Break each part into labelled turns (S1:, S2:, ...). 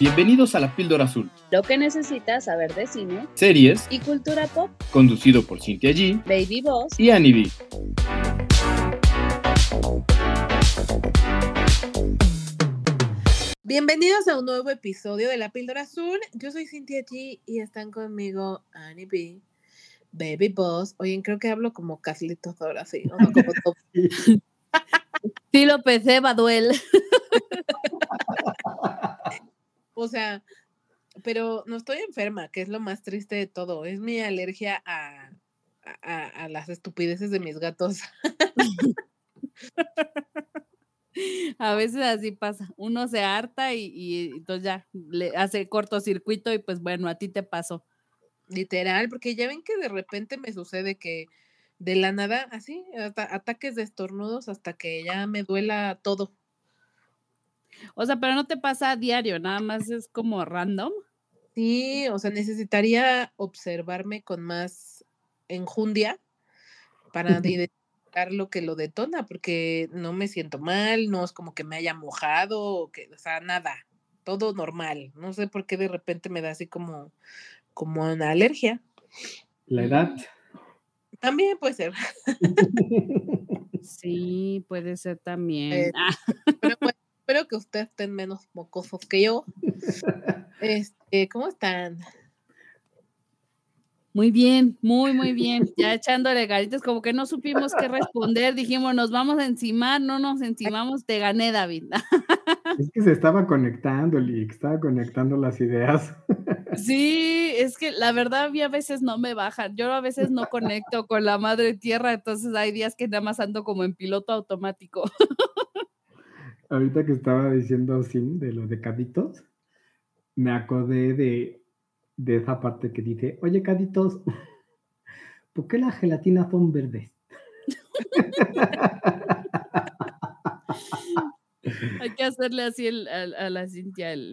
S1: Bienvenidos a La Píldora Azul,
S2: Lo que necesitas saber de cine
S1: series
S2: y cultura pop.
S1: conducido por Cintia G
S2: Baby Boss.
S1: y Annie B.
S3: Bienvenidos a un nuevo episodio de La Píldora Azul. Yo soy Cintia G y están conmigo Annie B, Baby Boss. Oye, creo que hablo como Carlitos ahora sí. o no como Top.
S2: Sí, López Baduel.
S3: O sea, pero no estoy enferma, que es lo más triste de todo. Es mi alergia a, a, a las estupideces de mis gatos.
S4: A veces así pasa. Uno se harta y, y entonces ya le hace cortocircuito y pues bueno, a ti te pasó.
S3: Literal, porque ya ven que de repente me sucede que de la nada, así, hasta ataques de estornudos hasta que ya me duela todo.
S4: O sea, pero no te pasa a diario, nada más es como random.
S3: Sí, o sea, necesitaría observarme con más enjundia para identificar lo que lo detona, porque no me siento mal, no es como que me haya mojado, o, que, o sea, nada, todo normal. No sé por qué de repente me da así como, como una alergia.
S5: La edad.
S3: También puede ser,
S4: Sí, puede ser también.
S3: Eh,
S4: Ah,
S3: pero bueno, espero que ustedes estén menos mocosos que yo. Este, ¿cómo están?
S4: muy bien, muy, muy bien. Ya echándole garitas, como que no supimos qué responder. Dijimos, nos vamos a encimar, no nos encimamos, te gané, David.
S5: Es que se estaba conectando, Lick, estaba conectando las ideas.
S4: Sí, es que la verdad a mí a veces no me bajan. Yo a veces no conecto con la madre tierra, entonces hay días que nada más ando como en piloto automático.
S5: Ahorita que estaba diciendo Sim de los de Caditos, me acordé de, de esa parte que dice, oye Caditos, ¿por qué las gelatinas son verdes?
S4: Hay que hacerle así el- a, la Cintia el,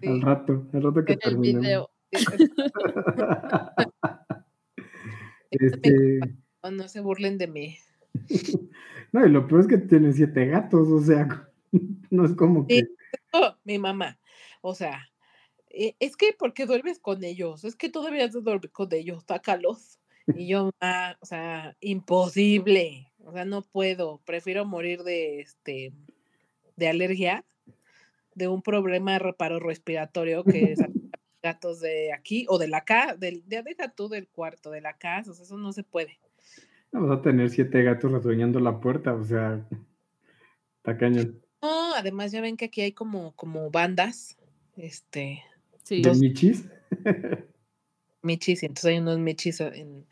S3: Sí.
S5: Al rato, al rato que
S4: el video.
S5: Este,
S3: No, no se burlen de mí.
S5: No, y lo peor es que tiene siete gatos, o sea, no es como que...
S3: Mi mamá. O sea, eh, es que ¿por qué duermes con ellos? Es que todavía de dormir con ellos, sácalos. Y yo, "Ma, o sea, imposible. O sea, no puedo. Prefiero morir de este de alergia, de un problema reparo respiratorio que es gatos de aquí o de la casa, del, ya deja tú del cuarto, de la casa, o sea, eso no se puede.
S5: Vamos a tener siete gatos rasguñando la puerta, o sea, está cañón.
S3: No, además ya ven que aquí hay como, como bandas, este,
S4: Sí.
S5: ¿De michis?
S3: michis, y entonces hay unos michis en,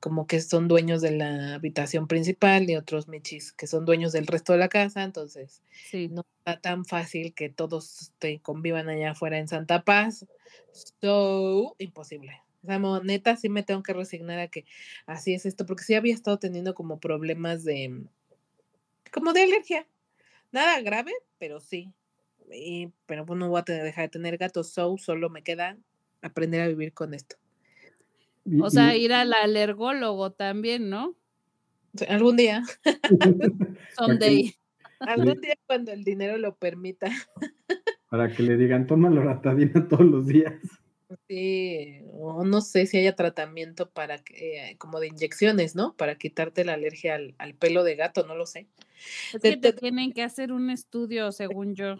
S3: como que son dueños de la habitación principal y otros michis que son dueños del resto de la casa, entonces
S4: Sí.
S3: no está tan fácil que todos este, convivan allá afuera en Santa Paz. So, imposible. O sea, neta, sí me tengo que resignar a que así es esto, porque sí había estado teniendo como problemas de, como de alergia. Nada grave, pero sí. Y, pero pues no voy a tener, dejar de tener gatos, so solo me queda aprender a vivir con esto.
S4: O sea, ir al alergólogo también, ¿no?
S3: Algún día,
S4: Someday.
S3: algún día cuando el dinero lo permita.
S5: para que le digan, toma loratadina todos los días.
S3: Sí, o no sé si haya tratamiento para que, eh, como de inyecciones, ¿no? Para quitarte la alergia al, al pelo de gato, no lo sé.
S4: Es que te
S3: te-
S4: tienen que hacer un estudio, según yo.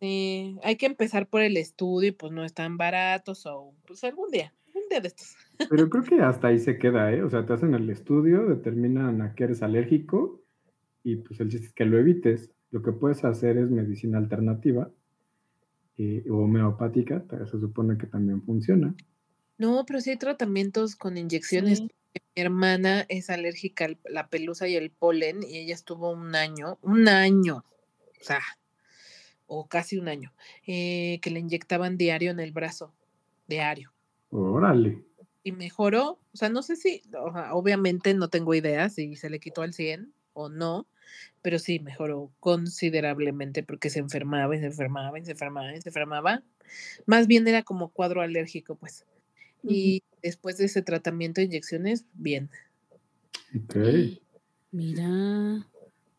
S3: Sí, hay que empezar por el estudio y pues no es tan barato, o pues algún día, un día de estos.
S5: Pero creo que hasta ahí se queda, ¿eh? O sea, te hacen el estudio, determinan a qué eres alérgico y pues el chiste es que lo evites. Lo que puedes hacer es medicina alternativa eh, o homeopática, se supone que también funciona.
S3: No, pero sí hay tratamientos con inyecciones.
S4: Sí.
S3: Mi hermana es alérgica a la pelusa y el polen y ella estuvo un año, un año, o sea, o casi un año, eh, que le inyectaban diario en el brazo, diario.
S5: Órale.
S3: y mejoró. O sea, no sé si, o sea, obviamente no tengo idea si se le quitó al 100 o no, pero sí mejoró considerablemente porque se enfermaba y se enfermaba y se enfermaba y se enfermaba. Más bien era como cuadro alérgico, pues. Y después de ese tratamiento de inyecciones, bien.
S5: Ok.
S4: Mira.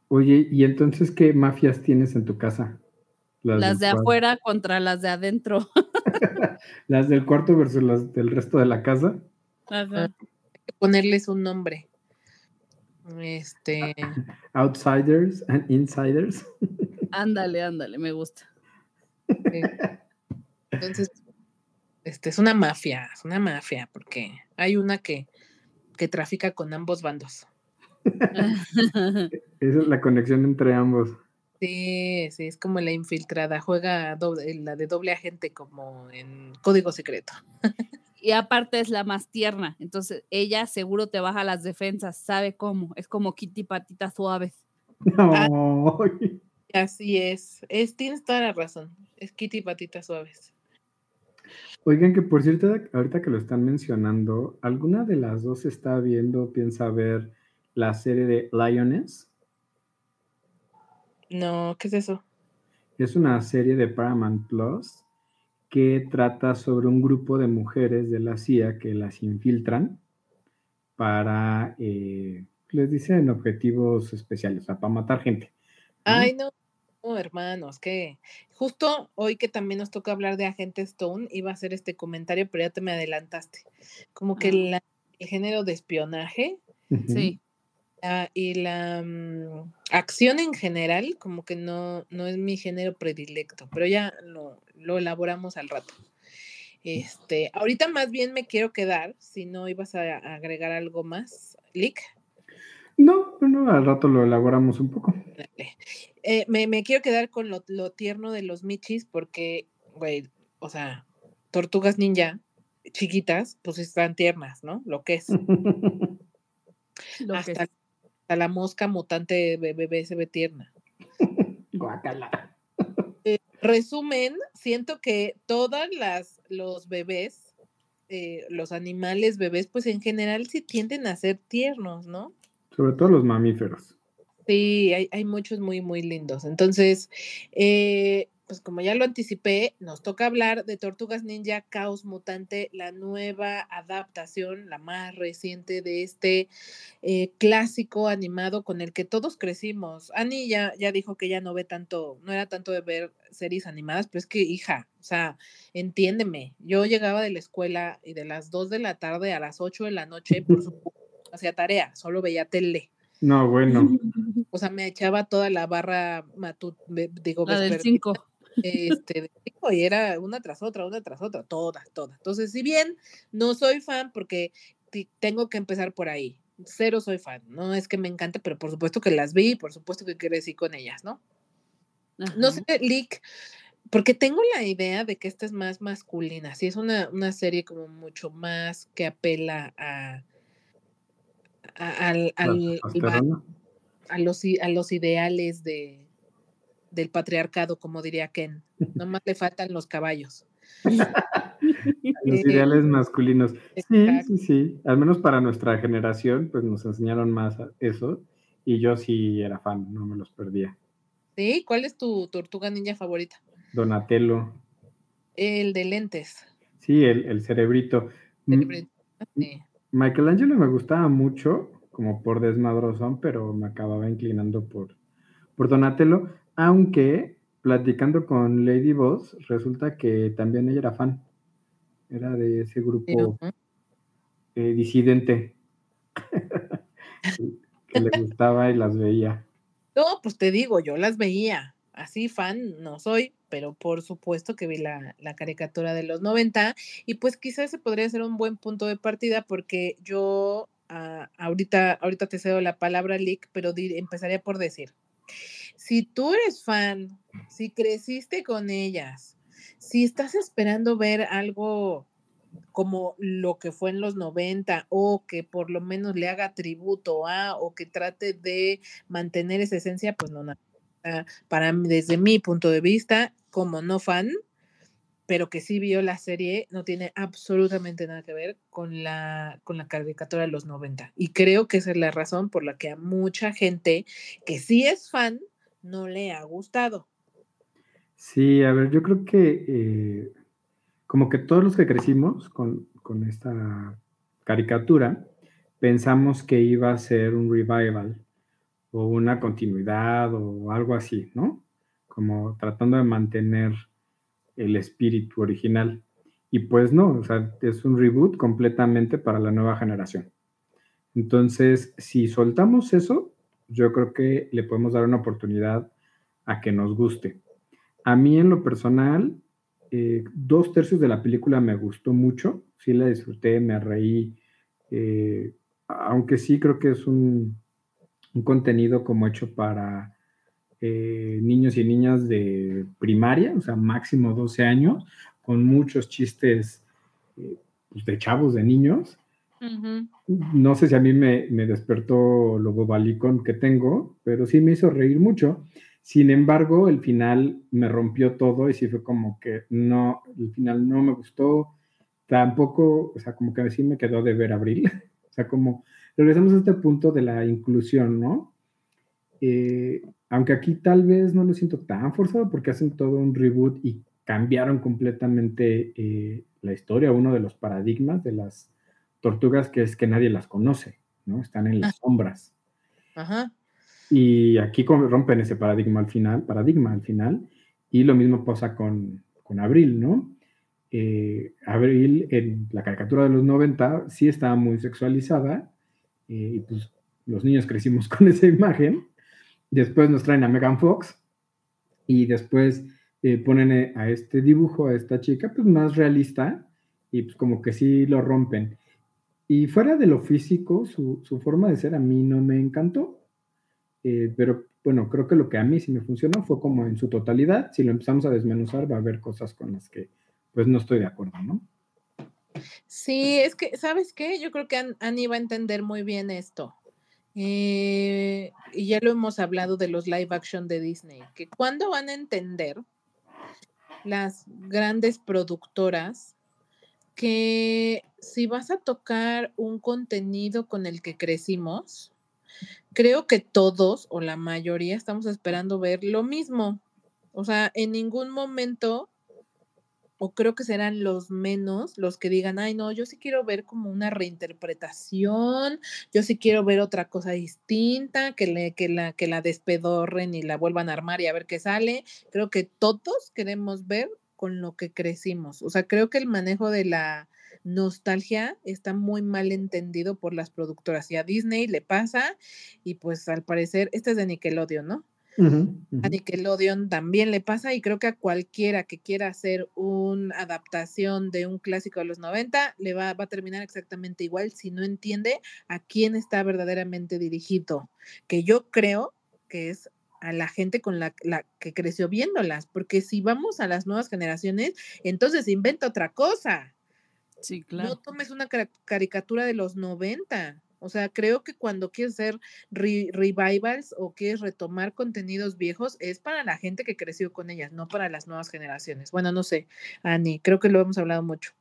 S5: Oye, ¿y entonces qué mafias tienes en tu casa?
S4: Las de afuera contra las de adentro.
S5: Las del cuarto versus las del resto de la casa.
S4: Ajá.
S3: que ponerles un nombre. Este,
S5: Outsiders and insiders.
S4: Ándale, ándale, me gusta.
S3: entonces, este es una mafia, es una mafia, porque hay una que, que trafica con ambos bandos.
S5: Esa es la conexión entre ambos.
S3: Sí, sí, es como la infiltrada, juega doble- la de doble agente como en código secreto.
S4: y aparte es la más tierna, entonces ella seguro te baja las defensas, sabe cómo, es como Kitty patitas suaves.
S5: Ay.
S3: Así es, es, tienes toda la razón, es Kitty Patitas Suaves.
S5: Oigan, que por cierto, ahorita que lo están mencionando, ¿alguna de las dos está viendo, piensa ver la serie de Lioness?
S3: No, ¿qué es eso?
S5: Es una serie de Paramount Plus que trata sobre un grupo de mujeres de la CIA que las infiltran para, eh, les dicen objetivos especiales, o sea, para matar gente.
S3: Ay, no, no, hermanos, que justo hoy que también nos toca hablar de Agente Stone, iba a hacer este comentario, pero ya te me adelantaste. Como que
S4: Ah.
S3: la- el género de espionaje.
S4: Sí,
S3: ah, y la mm, acción en general, como que no, no es mi género predilecto, pero ya lo, lo elaboramos al rato. Este, ahorita más bien me quiero quedar, si no ibas a agregar algo más, Lick.
S5: No, no, no, al rato lo elaboramos un poco.
S3: Eh, me, me quiero quedar con lo, lo tierno de los michis porque, güey, o sea, tortugas ninja chiquitas, pues están tiernas, ¿no? Lo que es.
S4: lo que
S3: hasta,
S4: es.
S3: Hasta la mosca mutante be- bebé se ve tierna.
S5: Guácala.
S3: Resumen, siento que todas las los bebés, eh, los animales bebés, pues en general sí tienden a ser tiernos, ¿no?
S5: Sobre todo los mamíferos.
S3: Sí, hay, hay muchos muy, muy lindos. Entonces, eh, pues como ya lo anticipé, nos toca hablar de Tortugas Ninja Caos Mutante, la nueva adaptación, la más reciente de este eh, clásico animado con el que todos crecimos. Ani ya, ya dijo que ya no ve tanto, no era tanto de ver series animadas, pero es que, hija, o sea, entiéndeme, yo llegaba de la escuela y de las 2 de la tarde a las 8 de la noche, por supuesto, hacía tarea, solo veía tele.
S5: No, bueno.
S3: O sea, me echaba toda la barra matut, digo,
S4: La del
S3: vespertina,
S4: 5.
S3: Este, y era una tras otra, una tras otra, todas, todas. Entonces, si bien no soy fan, porque tengo que empezar por ahí, cero soy fan, no es que me encante, pero por supuesto que las vi, por supuesto que crecí con ellas, ¿no? No sé, Lick, porque tengo la idea de que esta es más masculina, sí, es una, una serie como mucho más que apela a, a- al, al- al a los, a los ideales de, del patriarcado, como diría Ken. Nomás le faltan los caballos.
S5: Los
S3: Eh,
S5: ideales masculinos. Sí,
S3: exacto.
S5: sí, sí. Al menos para nuestra generación, pues nos enseñaron más eso. Y yo sí era fan, no me los perdía.
S3: ¿Sí? ¿Cuál es tu tortuga ninja favorita?
S5: Donatello.
S3: El de lentes.
S5: Sí, el, el cerebrito.
S3: Sí.
S5: Michelangelo me gustaba mucho, como por desmadrozón, pero me acababa inclinando por, por Donatello, aunque platicando con Lady Boss, resulta que también ella era fan. Era de ese grupo eh, disidente que le gustaba y las veía.
S3: No, pues te digo, yo las veía. Así fan no soy, pero por supuesto que vi la, la caricatura de los 90 y pues quizás ese podría ser un buen punto de partida porque yo ah, ahorita, ahorita te cedo la palabra, Lick, pero empezaría por decir, si tú eres fan, si creciste con ellas, si estás esperando ver algo como lo que fue en los 90 o que por lo menos le haga tributo a o que trate de mantener esa esencia, pues no, nada. Para mí, desde mi punto de vista, como no fan, pero que sí vio la serie, no tiene absolutamente nada que ver con la, con la caricatura de los 90. Y creo que esa es la razón por la que a mucha gente que sí es fan no le ha gustado.
S5: Sí, a ver, yo creo que eh, como que todos los que crecimos con, con esta caricatura, pensamos que iba a ser un revival o una continuidad o algo así, ¿no? como tratando de mantener el espíritu original. Y pues no, o sea, es un reboot completamente para la nueva generación. Entonces, si soltamos eso, yo creo que le podemos dar una oportunidad a que nos guste. A mí en lo personal, eh, dos tercios de la película me gustó mucho, sí la disfruté, me reí, eh, aunque sí creo que es un, un contenido como hecho para eh, niños y niñas de primaria, o sea, máximo 12 años, con muchos chistes pues, de chavos, de niños. No sé si a mí me, me despertó lo bobalicón que tengo, pero sí me hizo reír mucho. Sin embargo, el final me rompió todo y sí fue como que no, el final no me gustó. Tampoco, o sea, como que sí me quedó de ver Abril. o sea, como regresamos a este punto de la inclusión, ¿no? Eh, aunque aquí tal vez no lo siento tan forzado porque hacen todo un reboot y cambiaron completamente eh, la historia, uno de los paradigmas de las tortugas, que es que nadie las conoce, ¿no? Están en las sombras.
S3: Ajá.
S5: Y aquí rompen ese paradigma al final, paradigma al final, y lo mismo pasa con, con Abril, ¿no? Eh, Abril en la caricatura de los 90 sí estaba muy sexualizada, eh, y pues los niños crecimos con esa imagen. Después nos traen a Megan Fox, y después eh, ponen a este dibujo, a esta chica, pues más realista, y pues como que sí lo rompen. Y fuera de lo físico, su, su forma de ser a mí no me encantó eh, pero bueno, creo que lo que a mí sí me funcionó fue como en su totalidad. Si lo empezamos a desmenuzar, va a haber cosas con las que pues no estoy de acuerdo, ¿no?
S3: Sí, es que, ¿sabes qué? Yo creo que Annie va a entender muy bien esto. Eh, y ya lo hemos hablado de los live action de Disney, que cuando van a entender las grandes productoras que si vas a tocar un contenido con el que crecimos, creo que todos o la mayoría estamos esperando ver lo mismo. O sea, en ningún momento, o creo que serán los menos los que digan, ay, no, yo sí quiero ver como una reinterpretación, yo sí quiero ver otra cosa distinta, que, le, que, la, que la despedorren y la vuelvan a armar y a ver qué sale. Creo que todos queremos ver con lo que crecimos. O sea, creo que el manejo de la nostalgia está muy mal entendido por las productoras y a Disney le pasa y pues al parecer, este es de Nickelodeon, ¿no? A Nickelodeon también le pasa y creo que a cualquiera que quiera hacer una adaptación de un clásico de los 90 le va, va a terminar exactamente igual si no entiende a quién está verdaderamente dirigido, que yo creo que es a la gente con la, la, que creció viéndolas, porque si vamos a las nuevas generaciones, entonces inventa otra cosa.
S4: Sí, claro.
S3: No tomes una caricatura de los 90. O sea, creo que cuando quieres hacer revivals o quieres retomar contenidos viejos, es para la gente que creció con ellas, no para las nuevas generaciones. Bueno, no sé, Ani, creo que lo hemos hablado mucho.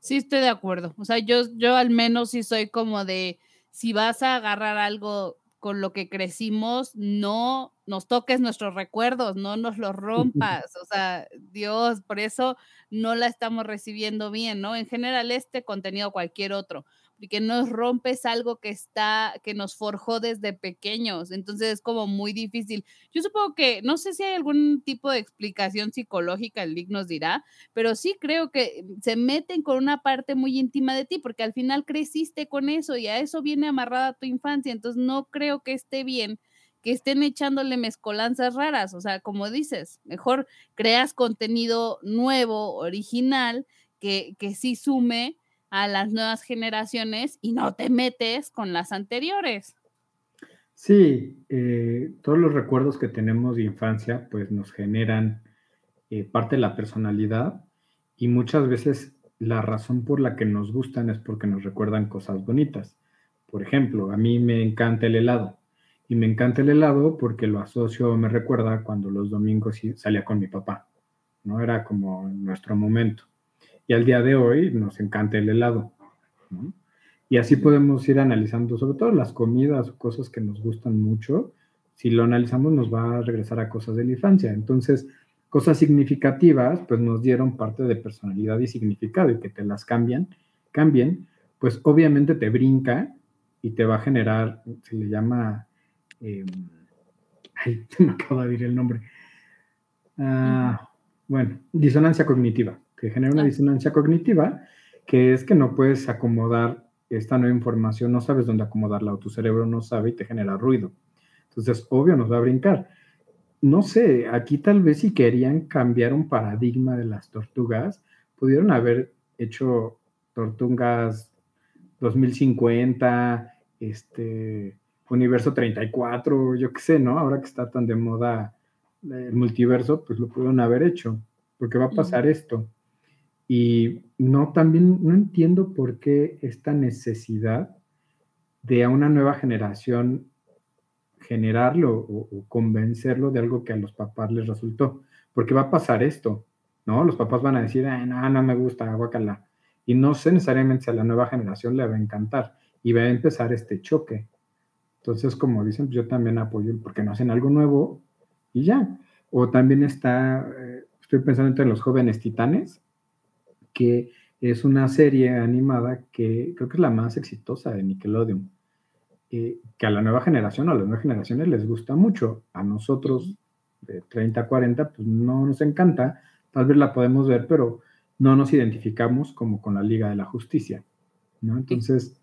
S4: Sí, estoy de acuerdo. O sea, yo, yo al menos sí soy como de, si vas a agarrar algo con lo que crecimos, no nos toques nuestros recuerdos, no nos los rompas. O sea, Dios, por eso no la estamos recibiendo bien, ¿no? En general, este contenido, cualquier otro, porque nos rompes algo que está, que nos forjó desde pequeños. Entonces es como muy difícil. Yo supongo que, no sé si hay algún tipo de explicación psicológica, el Lick nos dirá, pero sí creo que se meten con una parte muy íntima de ti, porque al final creciste con eso y a eso viene amarrada tu infancia. Entonces no creo que esté bien que estén echándole mezcolanzas raras. O sea, como dices, mejor creas contenido nuevo, original, que, que sí sume a las nuevas generaciones y no te metes con las anteriores.
S5: Sí, eh, todos los recuerdos que tenemos de infancia pues nos generan eh, parte de la personalidad y muchas veces la razón por la que nos gustan es porque nos recuerdan cosas bonitas. Por ejemplo, a mí me encanta el helado y me encanta el helado porque lo asocio, me recuerda cuando los domingos salía con mi papá, ¿no? Era como nuestro momento. Y al día de hoy nos encanta el helado, ¿no? Y así podemos ir analizando, sobre todo las comidas o cosas que nos gustan mucho. Si lo analizamos, nos va a regresar a cosas de la infancia. Entonces, cosas significativas, pues nos dieron parte de personalidad y significado y que te las cambian, cambien, pues obviamente te brinca y te va a generar, se le llama eh, ay, me acabo de decir el nombre, ah, bueno, disonancia cognitiva, que genera una
S4: Ah.
S5: disonancia cognitiva, que es que no puedes acomodar esta nueva información, no sabes dónde acomodarla o tu cerebro no sabe y te genera ruido. Entonces, obvio, nos va a brincar. No sé, aquí tal vez si querían cambiar un paradigma de las tortugas, pudieron haber hecho tortugas 2050, este, universo 34, yo qué sé, ¿no? Ahora que está tan de moda el multiverso, pues lo pudieron haber hecho, porque va a pasar esto. Y no, también no entiendo por qué esta necesidad de a una nueva generación generarlo o, convencerlo de algo que a los papás les resultó. Porque va a pasar esto, ¿no? Los papás van a decir, Ay, no, me gusta, guacala. Y no sé necesariamente si a la nueva generación le va a encantar y va a empezar este choque. Entonces, como dicen, yo también apoyo el porque no hacen algo nuevo y ya. O también está, eh, estoy pensando entre los jóvenes titanes, que es una serie animada que creo que es la más exitosa de Nickelodeon, eh, que a la nueva generación, a las nuevas generaciones les gusta mucho. A nosotros, de 30 a 40, pues no nos encanta. Tal vez la podemos ver, pero no nos identificamos como con la Liga de la Justicia, ¿no? Entonces,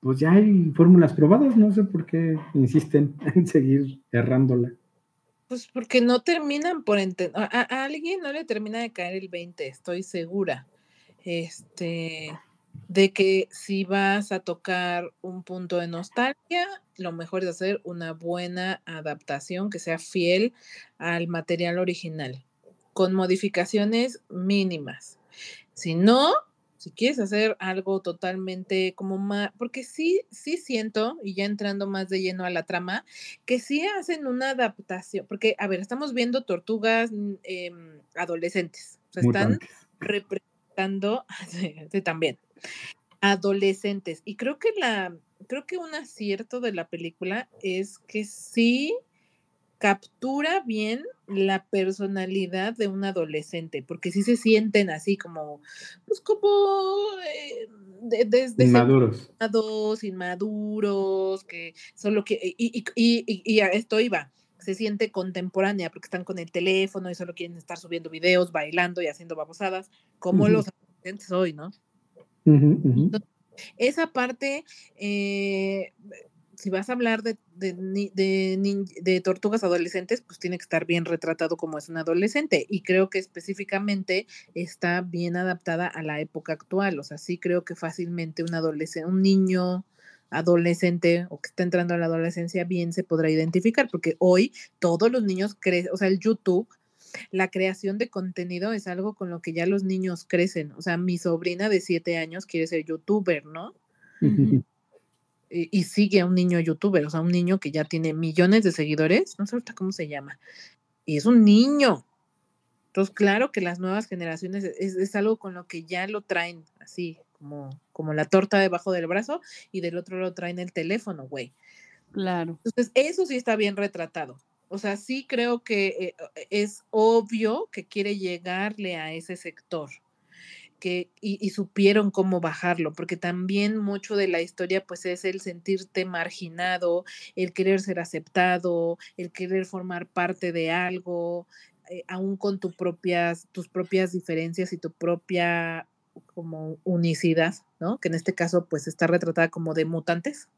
S5: pues ya hay fórmulas probadas, no sé por qué insisten en seguir errándola.
S3: Pues porque no terminan por entender. A, a alguien no le termina de caer el 20, estoy segura. Este, de que si vas a tocar un punto de nostalgia, lo mejor es hacer una buena adaptación que sea fiel al material original, con modificaciones mínimas. Si no, si quieres hacer algo totalmente como más, porque sí, sí siento, y ya entrando más de lleno a la trama, que sí hacen una adaptación, porque, a ver, estamos viendo tortugas eh, adolescentes, o sea, están representando, sí, también, adolescentes, y creo que la, creo que un acierto de la película es que sí captura bien la personalidad de un adolescente, porque sí se sienten así como, pues como eh, de-
S5: Inmaduros.
S3: inmaduros, inmaduros, que solo que, y, y, y, y- y a esto iba, se siente contemporánea porque están con el teléfono y solo quieren estar subiendo videos, bailando y haciendo babosadas, como los adolescentes hoy, ¿no? Esa parte, eh, si vas a hablar de, de, de de tortugas adolescentes, pues tiene que estar bien retratado como es un adolescente. Y creo que específicamente está bien adaptada a la época actual. O sea, sí creo que fácilmente un adolescente, un niño adolescente o que está entrando a la adolescencia bien se podrá identificar, porque hoy todos los niños crecen, o sea, el YouTube, la creación de contenido es algo con lo que ya los niños crecen. O sea, mi sobrina de siete años quiere ser youtuber, ¿no? Y sigue a un niño youtuber, o sea, un niño que ya tiene millones de seguidores, no sé ahorita cómo se llama, y es un niño. Entonces, claro que las nuevas generaciones es, es algo con lo que ya lo traen así, como, como la torta debajo del brazo, y del otro lo traen el teléfono, güey.
S4: Claro.
S3: Entonces, eso sí está bien retratado. O sea, sí creo que eh, es obvio que quiere llegarle a ese sector. Que, y, supieron cómo bajarlo, porque también mucho de la historia pues es el sentirte marginado, el querer ser aceptado, el querer formar parte de algo, eh, aún con tu propias, tus propias diferencias y tu propia como unicidad, ¿no? Que en este caso pues está retratada como de mutantes.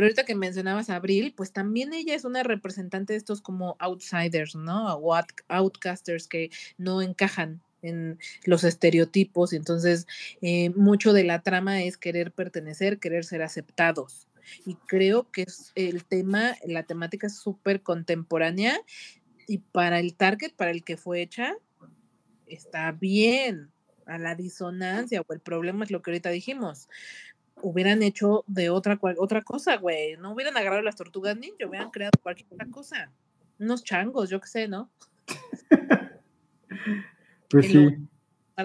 S3: Pero ahorita que mencionabas a Abril, pues también ella es una representante de estos como outsiders, ¿no? O out- outcasters que no encajan en los estereotipos entonces eh, mucho de la trama es querer pertenecer, querer ser aceptados. Y creo que es el tema, la temática es súper contemporánea y para el target para el que fue hecha, está bien. A la disonancia o el problema es lo que ahorita dijimos hubieran hecho de otra cual- otra cosa, güey. No hubieran agarrado las tortugas ninja, hubieran creado cualquier otra cosa. Unos changos, yo qué sé, ¿no?
S5: Pues sí,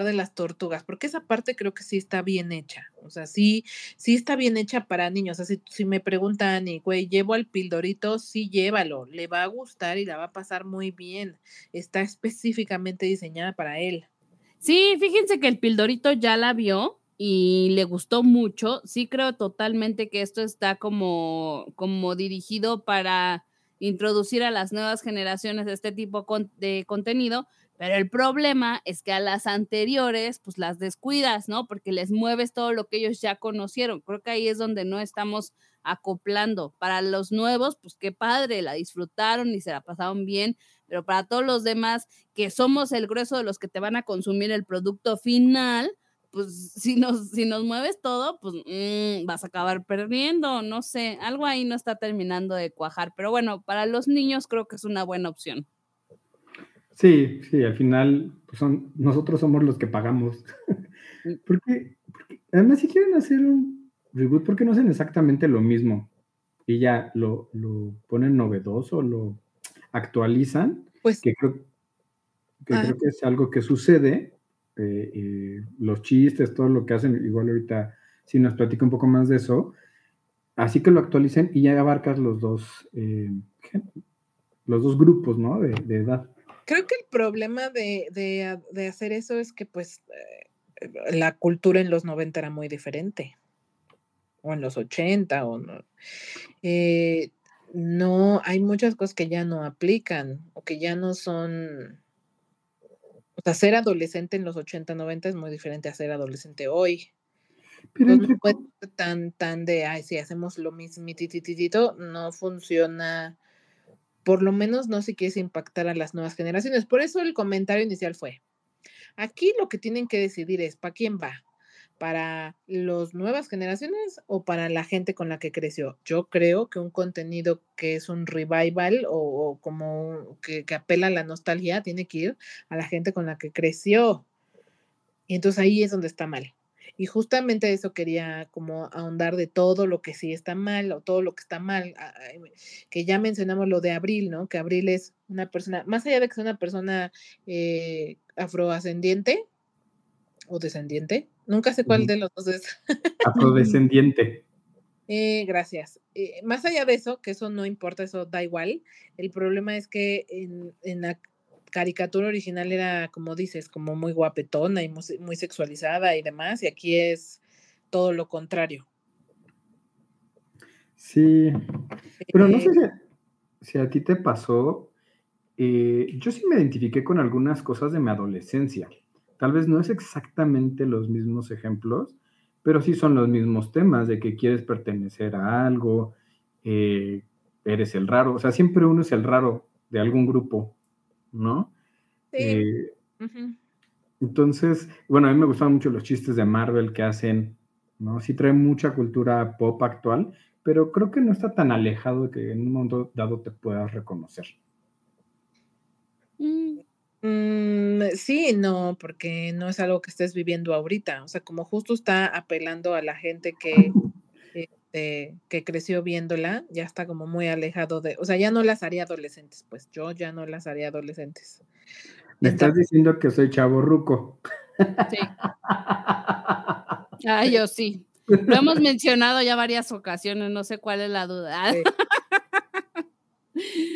S3: de las tortugas, porque esa parte creo que sí está bien hecha. O sea, sí, sí está bien hecha para niños. O sea, si, si me preguntan, y güey, llevo al pildorito, sí llévalo. Le va a gustar y la va a pasar muy bien. Está específicamente diseñada para él.
S4: Sí, fíjense que el Pildorito ya la vio y le gustó mucho. Sí creo totalmente que esto está como, como dirigido para introducir a las nuevas generaciones este tipo de contenido, pero el problema es que a las anteriores, pues las descuidas, ¿no? Porque les mueves todo lo que ellos ya conocieron. Creo que ahí es donde no estamos acoplando. Para los nuevos, pues qué padre, la disfrutaron y se la pasaron bien, pero para todos los demás, que somos el grueso de los que te van a consumir el producto final, pues si nos, si nos mueves todo, pues mm, vas a acabar perdiendo, no sé, algo ahí no está terminando de cuajar, pero bueno, para los niños creo que es una buena opción.
S5: Sí, sí, al final pues son, nosotros somos los que pagamos. porque, porque además si quieren hacer un reboot, ¿por qué no hacen exactamente lo mismo? Y ya lo, lo ponen novedoso, lo actualizan,
S3: Pues
S5: que creo que,
S3: Ah.
S5: creo que es algo que sucede. Eh, eh, los chistes, todo lo que hacen, igual ahorita si nos platica un poco más de eso, así que lo actualicen y ya abarcas los dos, eh, los dos grupos, ¿no? De, edad.
S3: creo que el problema de, de ha- de hacer eso es que pues eh, la cultura en los 90 era muy diferente. O en los 80, o no. No, hay muchas cosas que ya no aplican o que ya no son. O sea, ser adolescente en los 80, 90 es muy diferente a ser adolescente hoy.
S5: Pero
S3: Entonces, no puede ser tan, tan de, ay, si hacemos lo mismitititito, no funciona. Por lo menos no si quieres impactar a las nuevas generaciones. Por eso el comentario inicial fue, aquí lo que tienen que decidir es, ¿para quién va? ¿Para las nuevas generaciones o para la gente con la que creció? Yo creo que un contenido que es un revival o, como que, que apela a la nostalgia tiene que ir a la gente con la que creció. Y entonces ahí es donde está mal. Y justamente eso quería como ahondar de todo lo que sí está mal o todo lo que está mal, a- que ya mencionamos lo de Abril, ¿no? Que Abril es una persona, más allá de que sea una persona eh, afroascendiente o descendiente, nunca sé cuál de los dos es.
S5: afrodescendiente.
S3: Eh, gracias. Eh, más allá de eso, que eso no importa, eso da igual. El problema es que en, en la caricatura original era, como dices, como muy guapetona y muy, se- muy sexualizada y demás, y aquí es todo lo contrario.
S5: Sí, pero no sé
S3: Eh,
S5: si, si a ti te pasó. eh, yo sí me identifiqué con algunas cosas de mi adolescencia. Tal vez no es exactamente los mismos ejemplos, pero sí son los mismos temas de que quieres pertenecer a algo, eh, eres el raro. O sea, siempre uno es el raro de algún grupo, ¿no?
S3: sí,
S5: Eh, entonces, bueno, a mí me gustan mucho los chistes de Marvel que hacen, ¿no? Sí trae mucha cultura pop actual, pero creo que no está tan alejado de que en un momento dado te puedas reconocer.
S4: Mm,
S3: Mm, sí, no, porque no es algo que estés viviendo ahorita. O sea, como justo está apelando a la gente que, este, que creció viéndola, ya está como muy alejado de, o sea, ya no las haría adolescentes, pues yo ya no las haría adolescentes.
S5: Me
S3: Está-
S5: estás diciendo que soy chavo ruco.
S4: sí. Ah, yo sí. Lo hemos mencionado ya varias ocasiones, no sé cuál es la duda.
S3: Sí.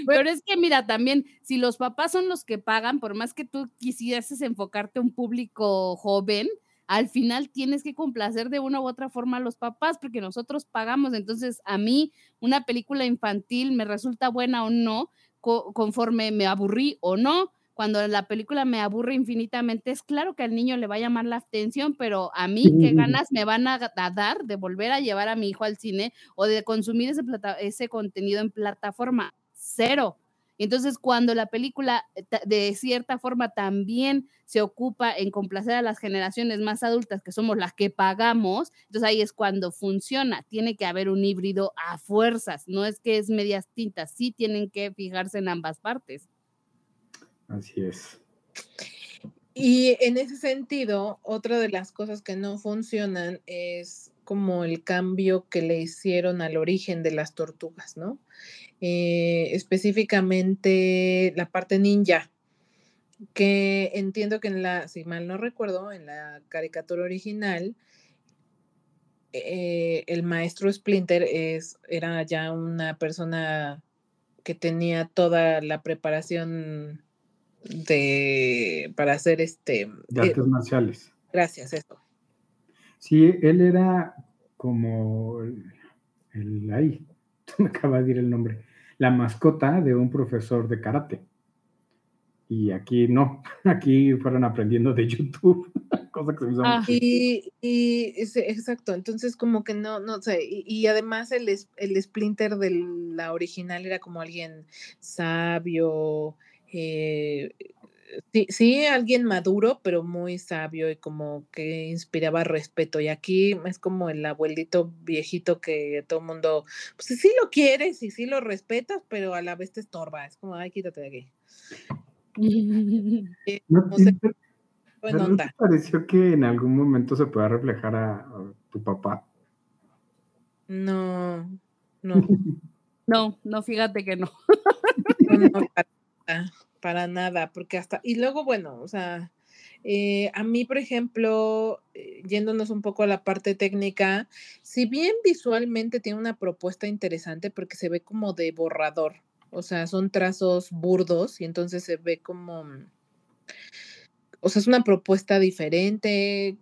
S4: Pero es que mira, también, si los papás son los que pagan, por más que tú quisieras enfocarte a un público joven, al final tienes que complacer de una u otra forma a los papás, porque nosotros pagamos. Entonces, a mí, una película infantil me resulta buena o no, co- conforme me aburrí o no. Cuando la película me aburre infinitamente, es claro que al niño le va a llamar la atención, pero a mí, ¿qué ganas me van a, a dar de volver a llevar a mi hijo al cine o de consumir ese, plata- ese contenido en plataforma? Cero. Entonces, cuando la película eh, de cierta forma también se ocupa en complacer a las generaciones más adultas, que somos las que pagamos, entonces ahí es cuando funciona. Tiene que haber un híbrido a fuerzas, no es que es medias tintas, sí tienen que fijarse en ambas partes.
S5: Así es.
S3: Y en ese sentido, otra de las cosas que no funcionan es como el cambio que le hicieron al origen de las tortugas, ¿no? Eh, específicamente la parte ninja, que entiendo que en la, si mal no recuerdo, en la caricatura original, eh, el maestro Splinter es, era ya una persona que tenía toda la preparación de para hacer este
S5: De
S3: eh,
S5: artes marciales.
S3: gracias eso
S5: Sí, él era como el, el- ahí, me acaba de ir el nombre. la mascota de un profesor de karate. Y aquí no, aquí fueron aprendiendo de YouTube, cosa que se me hizo
S4: Ah.
S3: Y, exacto, entonces como que no, no sé, y, y además el, es- el Splinter de la original era como alguien sabio, eh, sí, sí, alguien maduro, pero muy sabio y como que inspiraba respeto. Y aquí es como el abuelito viejito que todo el mundo, pues sí lo quieres y sí lo respetas, pero a la vez te estorba. Es como, ay, quítate de aquí. Eh,
S5: No,
S3: no sé,
S5: ¿pero
S3: buena
S5: ¿no te pareció que en algún momento se pueda reflejar a, a tu papá?
S3: No, no.
S4: No, no, fíjate que no.
S3: No, no, para nada, porque hasta, y luego, bueno, o sea, eh, a mí, por ejemplo, eh, yéndonos un poco a la parte técnica, si bien visualmente tiene una propuesta interesante porque se ve como de borrador, o sea, son trazos burdos y entonces se ve como, mm, o sea, es una propuesta diferente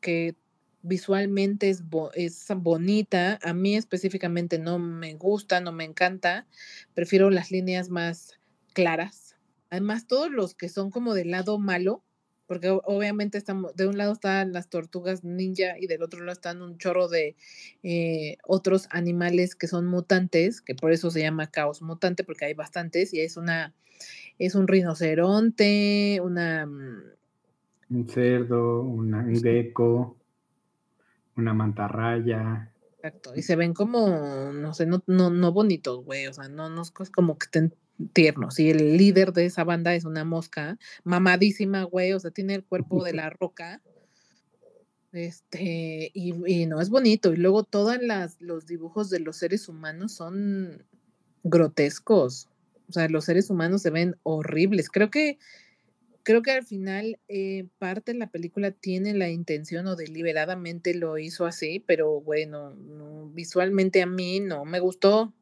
S3: que visualmente es, es bonita. A mí específicamente no me gusta, no me encanta. Prefiero las líneas más claras. Además, todos los que son como del lado malo, porque obviamente estamos, de un lado están las tortugas ninja y del otro lado están un chorro de eh, otros animales que son mutantes, que por eso se llama caos mutante, porque hay bastantes, y es una, es un rinoceronte, una mm,
S5: Un cerdo, una- un gecko, una mantarraya.
S3: Exacto, y se ven como, no sé, no, no, no bonitos, güey, o sea, no, no es como que estén tiernos. Y el líder de esa banda es una mosca, mamadísima, güey, o sea, tiene el cuerpo de la roca. Este, y, y no es bonito. Y luego todos los dibujos de los seres humanos son grotescos. O sea, los seres humanos se ven horribles. Creo que creo que al final eh, parte de la película tiene la intención o deliberadamente lo hizo así, pero bueno, no, visualmente a mí no me gustó.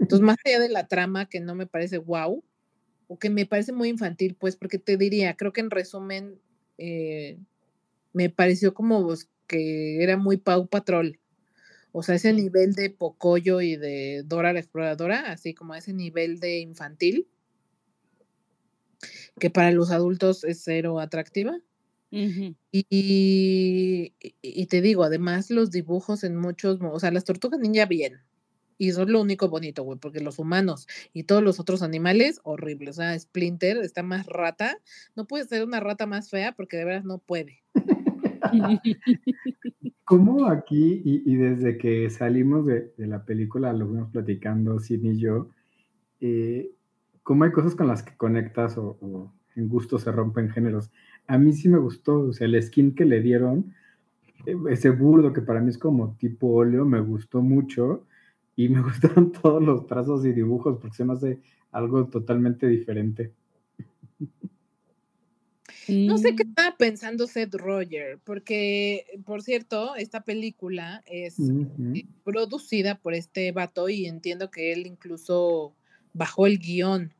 S3: Entonces, más allá de la trama que no me parece wow, o que me parece muy infantil, pues, porque te diría, creo que en resumen, eh, me pareció como pues, que era muy Pau Patrol. O sea, ese nivel de Pocoyo y de Dora la Exploradora, así como ese nivel de infantil que para los adultos es cero atractiva. Y, y- y te digo, además los dibujos en muchos, o sea, las tortugas ninja bien. Y son lo único bonito, güey, porque los humanos y todos los otros animales, horribles. O sea, Splinter está más rata. No puede ser una rata más fea porque de veras no puede.
S5: ¿Cómo aquí, y, y desde que salimos de, de la película, lo fuimos platicando, Sin y yo, eh, cómo hay cosas con las que conectas o, o en gusto se rompen géneros? A mí sí me gustó, o sea, el skin que le dieron, eh, ese burdo que para mí es como tipo óleo, me gustó mucho y me gustaron todos los trazos y dibujos porque se me hace algo totalmente diferente.
S3: No sé qué estaba pensando Seth Roger, porque, por cierto, esta película es eh, producida por este vato y entiendo que él incluso bajó el guion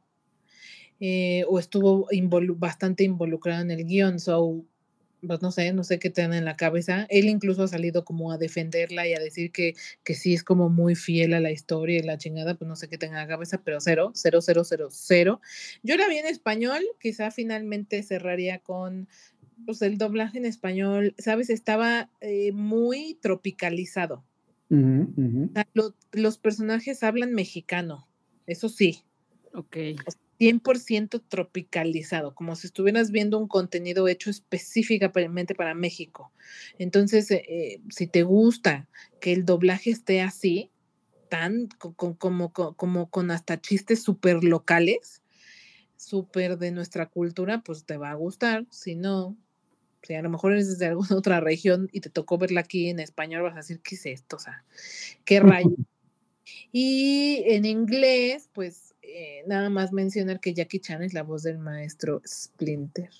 S3: eh, o estuvo involu- bastante involucrado en el guion, so, pues no sé, no sé qué tiene en la cabeza. Él incluso ha salido como a defenderla y a decir que, que sí es como muy fiel a la historia y la chingada, pues no sé qué tenga en la cabeza, pero cero, cero, cero, cero, cero. Yo la vi en español, quizá finalmente cerraría con pues el doblaje en español, ¿sabes? Estaba eh, muy tropicalizado. O los personajes hablan mexicano, eso sí,
S4: Ok.
S3: 100% tropicalizado, como si estuvieras viendo un contenido hecho específicamente para México. Entonces, eh, eh, si te gusta que el doblaje esté así, tan co- co- como, co- como con hasta chistes súper locales, súper de nuestra cultura, pues te va a gustar. Si no, si a lo mejor eres de alguna otra región y te tocó verla aquí en español, vas a decir, ¿qué es esto? O sea, ¿qué rayo? Y en inglés, pues eh, nada más mencionar que Jackie Chan es la voz del maestro Splinter.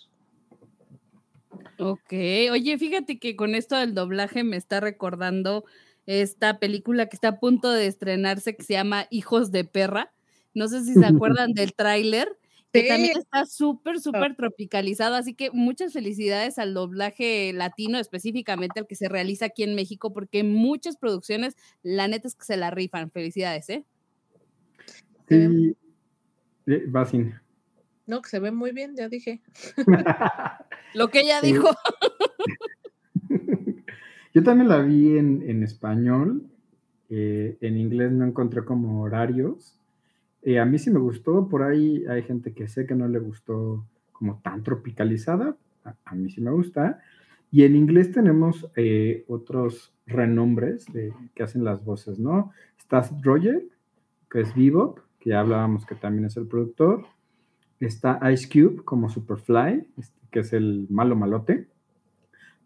S4: Ok, oye, fíjate que con esto del doblaje me está recordando esta película que está a punto de estrenarse que se llama Hijos de Perra. No sé si se acuerdan del tráiler, que también está súper, súper tropicalizado, así que muchas felicidades al doblaje latino, específicamente al que se realiza aquí en México, porque muchas producciones, la neta es que se la rifan. Felicidades, ¿eh?
S3: Se ve-
S5: Sí. Eh, va sin.
S3: no, que se ve muy bien, ya dije.
S4: Lo que ella dijo.
S5: Yo también la vi en, en español. eh, en inglés no encontré como horarios. Eh, a mí sí me gustó. Por ahí hay gente que sé que no le gustó como tan tropicalizada. A, a mí sí me gusta. Y en inglés tenemos eh, otros renombres de, que hacen las voces, ¿no? Está Roger, que es Bebop, que ya hablábamos que también es el productor. Está Ice Cube como Superfly, este, que es el malo malote.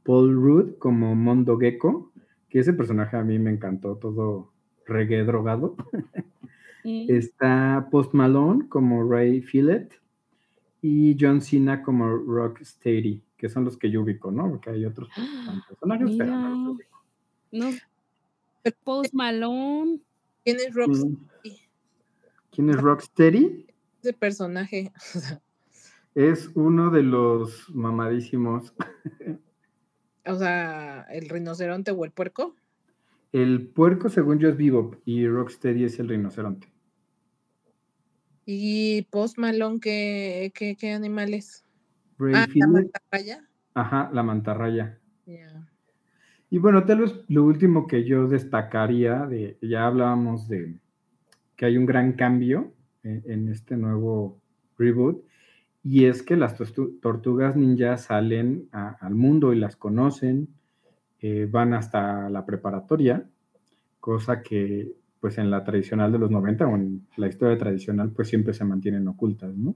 S5: Paul Rudd como Mondo Gecko, que ese personaje a mí me encantó, todo reggae drogado. Está Post Malone como Ray Fillet y John Cena como Rocksteady, que son los que yo ubico, ¿no? Porque hay otros personajes, pero no los ubico.
S4: No. Post Malone.
S3: ¿Quién es?
S5: Mm. ¿Quién es Rocksteady?
S3: Ese personaje.
S5: Es uno de los mamadísimos.
S3: O sea, el rinoceronte o el puerco.
S5: El puerco, según yo, es Bebop y Rocksteady es el rinoceronte.
S3: Y Post Malone, ¿qué, qué, qué animales?
S5: Ray
S3: Ah, la mantarraya.
S5: ajá, la mantarraya.
S3: Ya.
S5: Y bueno, tal vez lo último que yo destacaría, de, ya hablábamos de que hay un gran cambio en, este nuevo reboot, y es que las tortu- tortugas ninja salen al mundo y las conocen, eh, van hasta la preparatoria, cosa que pues en la tradicional de los 90 o en la historia tradicional pues siempre se mantienen ocultas, ¿no?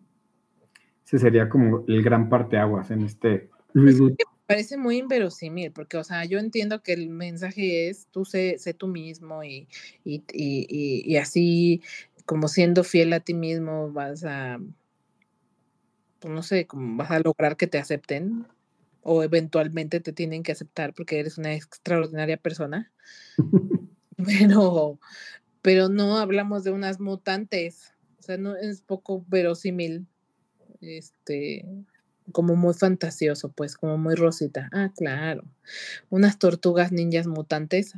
S5: Ese sería como el gran parteaguas en este reboot.
S3: Parece muy inverosímil, porque, o sea, yo entiendo que el mensaje es tú sé, sé tú mismo y, y, y, y- así, como siendo fiel a ti mismo, vas a, pues no sé, como vas a lograr que te acepten o eventualmente te tienen que aceptar porque eres una extraordinaria persona. Pero, pero no hablamos de unas mutantes, o sea, no es poco verosímil, este, como muy fantasioso, pues, como muy rosita. Ah, claro. Unas tortugas ninjas mutantes,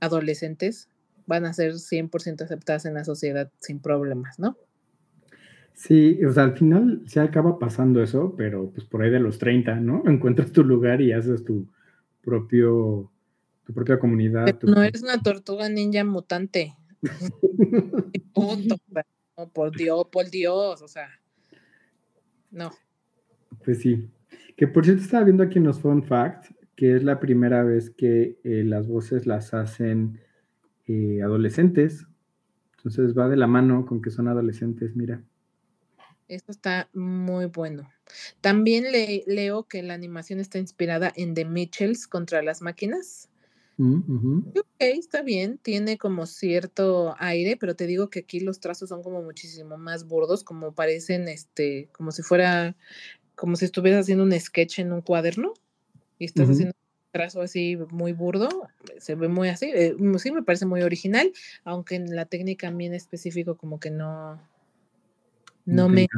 S3: adolescentes, van a ser 100% aceptadas en la sociedad sin problemas, ¿no?
S5: Sí, o sea, al final se acaba pasando eso, pero pues por ahí de los 30, ¿no? Encuentras tu lugar y haces tu propio, tu propia comunidad.
S3: Pero
S5: tu-
S3: no eres una tortuga ninja mutante. Punto. no, por Dios, por Dios, o sea. No.
S5: Pues sí. Que por cierto estaba viendo aquí en los Fun Facts que es la primera vez que eh, las voces las hacen eh, adolescentes. Entonces va de la mano con que son adolescentes, mira.
S3: Esto está muy bueno. También le- leo que la animación está inspirada en The Mitchells contra las máquinas.
S5: Mm.
S3: Ok, está bien, tiene como cierto aire, pero te digo que aquí los trazos son como muchísimo más burdos, como parecen, este, como si fuera, como si estuvieras haciendo un sketch en un cuaderno y estás haciendo un trazo así muy burdo, se ve muy así, eh, mm, sí me parece muy original, aunque en la técnica a mí en específico como que no, no me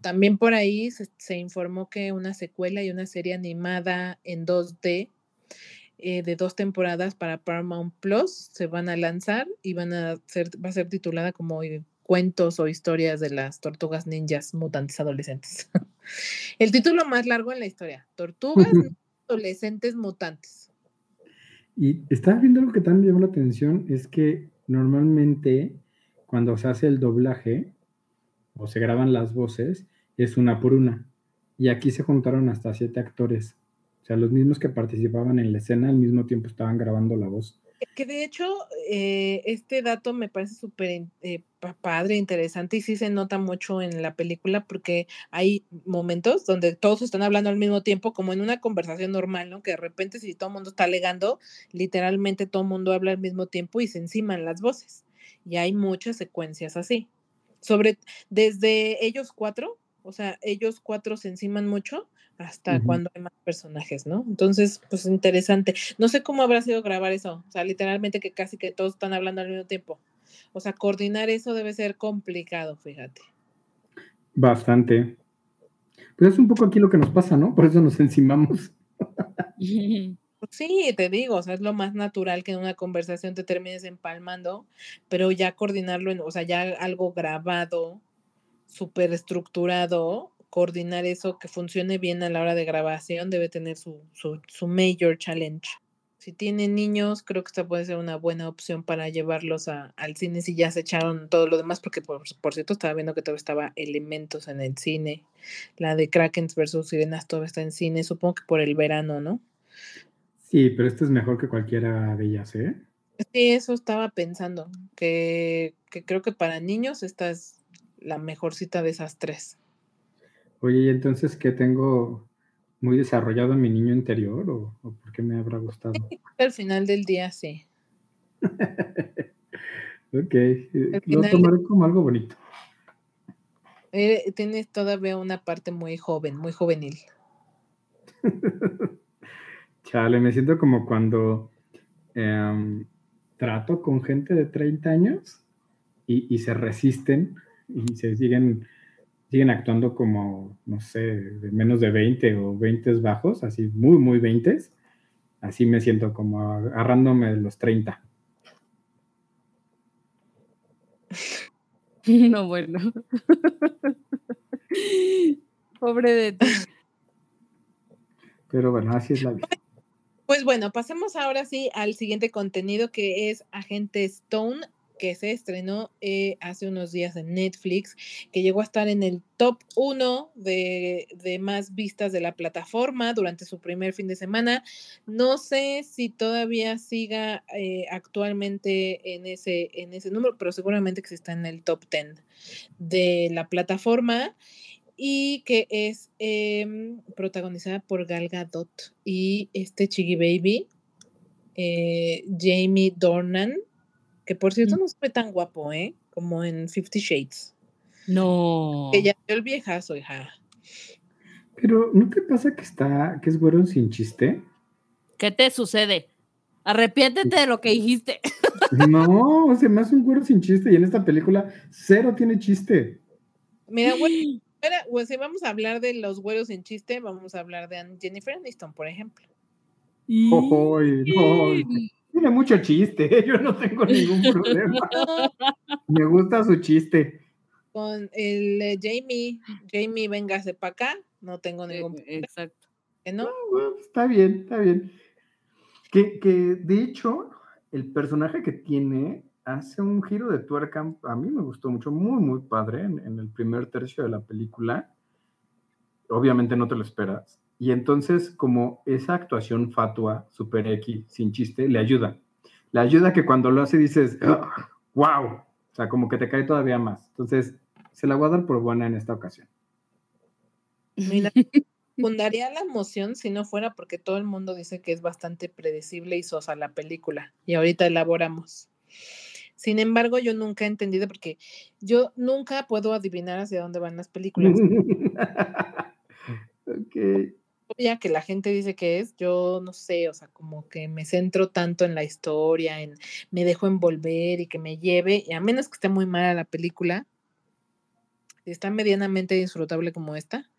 S3: También por ahí se, se informó que una secuela y una serie animada en 2D eh, de dos temporadas para Paramount Plus se van a lanzar y van a ser, va a ser titulada como eh, cuentos o historias de las tortugas ninjas mutantes adolescentes. El título más largo en la historia, Tortugas adolescentes mutantes.
S5: Y estaba viendo algo que también me llamó la atención, es que normalmente cuando se hace el doblaje o se graban las voces, es una por una. Y aquí se juntaron hasta siete actores. O sea, los mismos que participaban en la escena al mismo tiempo estaban grabando la voz.
S3: Que de hecho, eh, este dato me parece súper eh, pa- padre, interesante y sí se nota mucho en la película porque hay momentos donde todos están hablando al mismo tiempo, como en una conversación normal, ¿no? Que de repente si todo el mundo está alegando, literalmente todo el mundo habla al mismo tiempo y se enciman las voces. Y hay muchas secuencias así. Sobre, desde ellos cuatro, o sea, ellos cuatro se enciman mucho hasta cuando hay más personajes, ¿no? Entonces, pues interesante. No sé cómo habrá sido grabar eso, o sea, literalmente que casi que todos están hablando al mismo tiempo. O sea, coordinar eso debe ser complicado, fíjate.
S5: Bastante. Pues es un poco aquí lo que nos pasa, ¿no? Por eso nos encimamos.
S3: Pues sí, te digo, o sea, es lo más natural que en una conversación te termines empalmando, pero ya coordinarlo, en, o sea, ya algo grabado, súper estructurado, coordinar eso que funcione bien a la hora de grabación debe tener su, su, su major challenge. Si tienen niños, creo que esta puede ser una buena opción para llevarlos a, al cine si ya se echaron todo lo demás, porque por, por cierto estaba viendo que todo estaba elementos en el cine. La de Krakens versus Sirenas todo está en cine, supongo que por el verano, ¿no?
S5: Sí, pero esto es mejor que cualquiera de ellas, ¿eh?
S3: Sí, eso estaba pensando, que, que creo que para niños esta es la mejor cita de esas tres.
S5: Oye, ¿y entonces qué tengo muy desarrollado mi niño interior o, o por qué me habrá gustado?
S3: Al final del día, sí.
S5: ok, lo tomaré como algo bonito.
S3: Eh, tienes todavía una parte muy joven, muy juvenil.
S5: Chale, me siento como cuando em, trato con gente de 30 años y, y se resisten y se siguen, siguen actuando como, no sé, de menos de 20 o 20 bajos, así muy, muy 20. Así me siento como agarrándome de los 30.
S4: No, bueno. Pobre de ti.
S5: Pero bueno, así es la vida.
S3: Pues bueno, pasemos ahora sí al siguiente contenido que es Agente Stone, que se estrenó eh, hace unos días en Netflix, que llegó a estar en el top 1 de, de más vistas de la plataforma durante su primer fin de semana. No sé si todavía siga eh, actualmente en ese, en ese número, pero seguramente que está en el top 10 de la plataforma y que es em, protagonizada por Gal Gadot y este Chiggy Baby, eh, Jamie Dornan, que por cierto
S4: Mm.
S3: no se ve tan guapo, ¿eh? Como en Fifty Shades.
S4: No.
S3: Que ya vio el viejazo, hija.
S5: Pero ¿no te pasa que está, que es güero sin chiste?
S4: ¿Qué te sucede? Arrepiéntete de lo que dijiste.
S5: No, se me hace un güero sin chiste y en esta película cero tiene chiste.
S3: Mira, güey, espera, pues, si vamos a hablar de los güeros sin chiste, vamos a hablar de Jennifer Aniston, por ejemplo.
S5: Ay, no, tiene mucho chiste, yo no tengo ningún problema. Me gusta su chiste.
S3: Con el eh, Jamie, Jamie, véngase para acá, no tengo ningún
S4: Eh,
S3: problema,
S4: Exacto.
S3: ¿no?
S5: Bueno, Está bien, está bien. Que, que de hecho, el personaje que tiene hace un giro de tuerca. A mí me gustó mucho, muy, muy padre en, en el primer tercio de la película. Obviamente no te lo esperas. Y entonces, como esa actuación fatua, super X, sin chiste, le ayuda. Le ayuda que cuando lo hace dices, wow. O sea, como que te cae todavía más. Entonces, se la voy a dar por buena en esta ocasión.
S3: Mira, fundaría la emoción si no fuera porque todo el mundo dice que es bastante predecible y sosa la película. Y ahorita elaboramos. Sin embargo, yo nunca he entendido porque yo nunca puedo adivinar hacia dónde van las películas.
S5: ok.
S3: Ya que la gente dice que es, yo no sé, o sea, como que me centro tanto en la historia, en me dejo envolver y que me lleve, y a menos que esté muy mala la película, si está medianamente disfrutable como esta,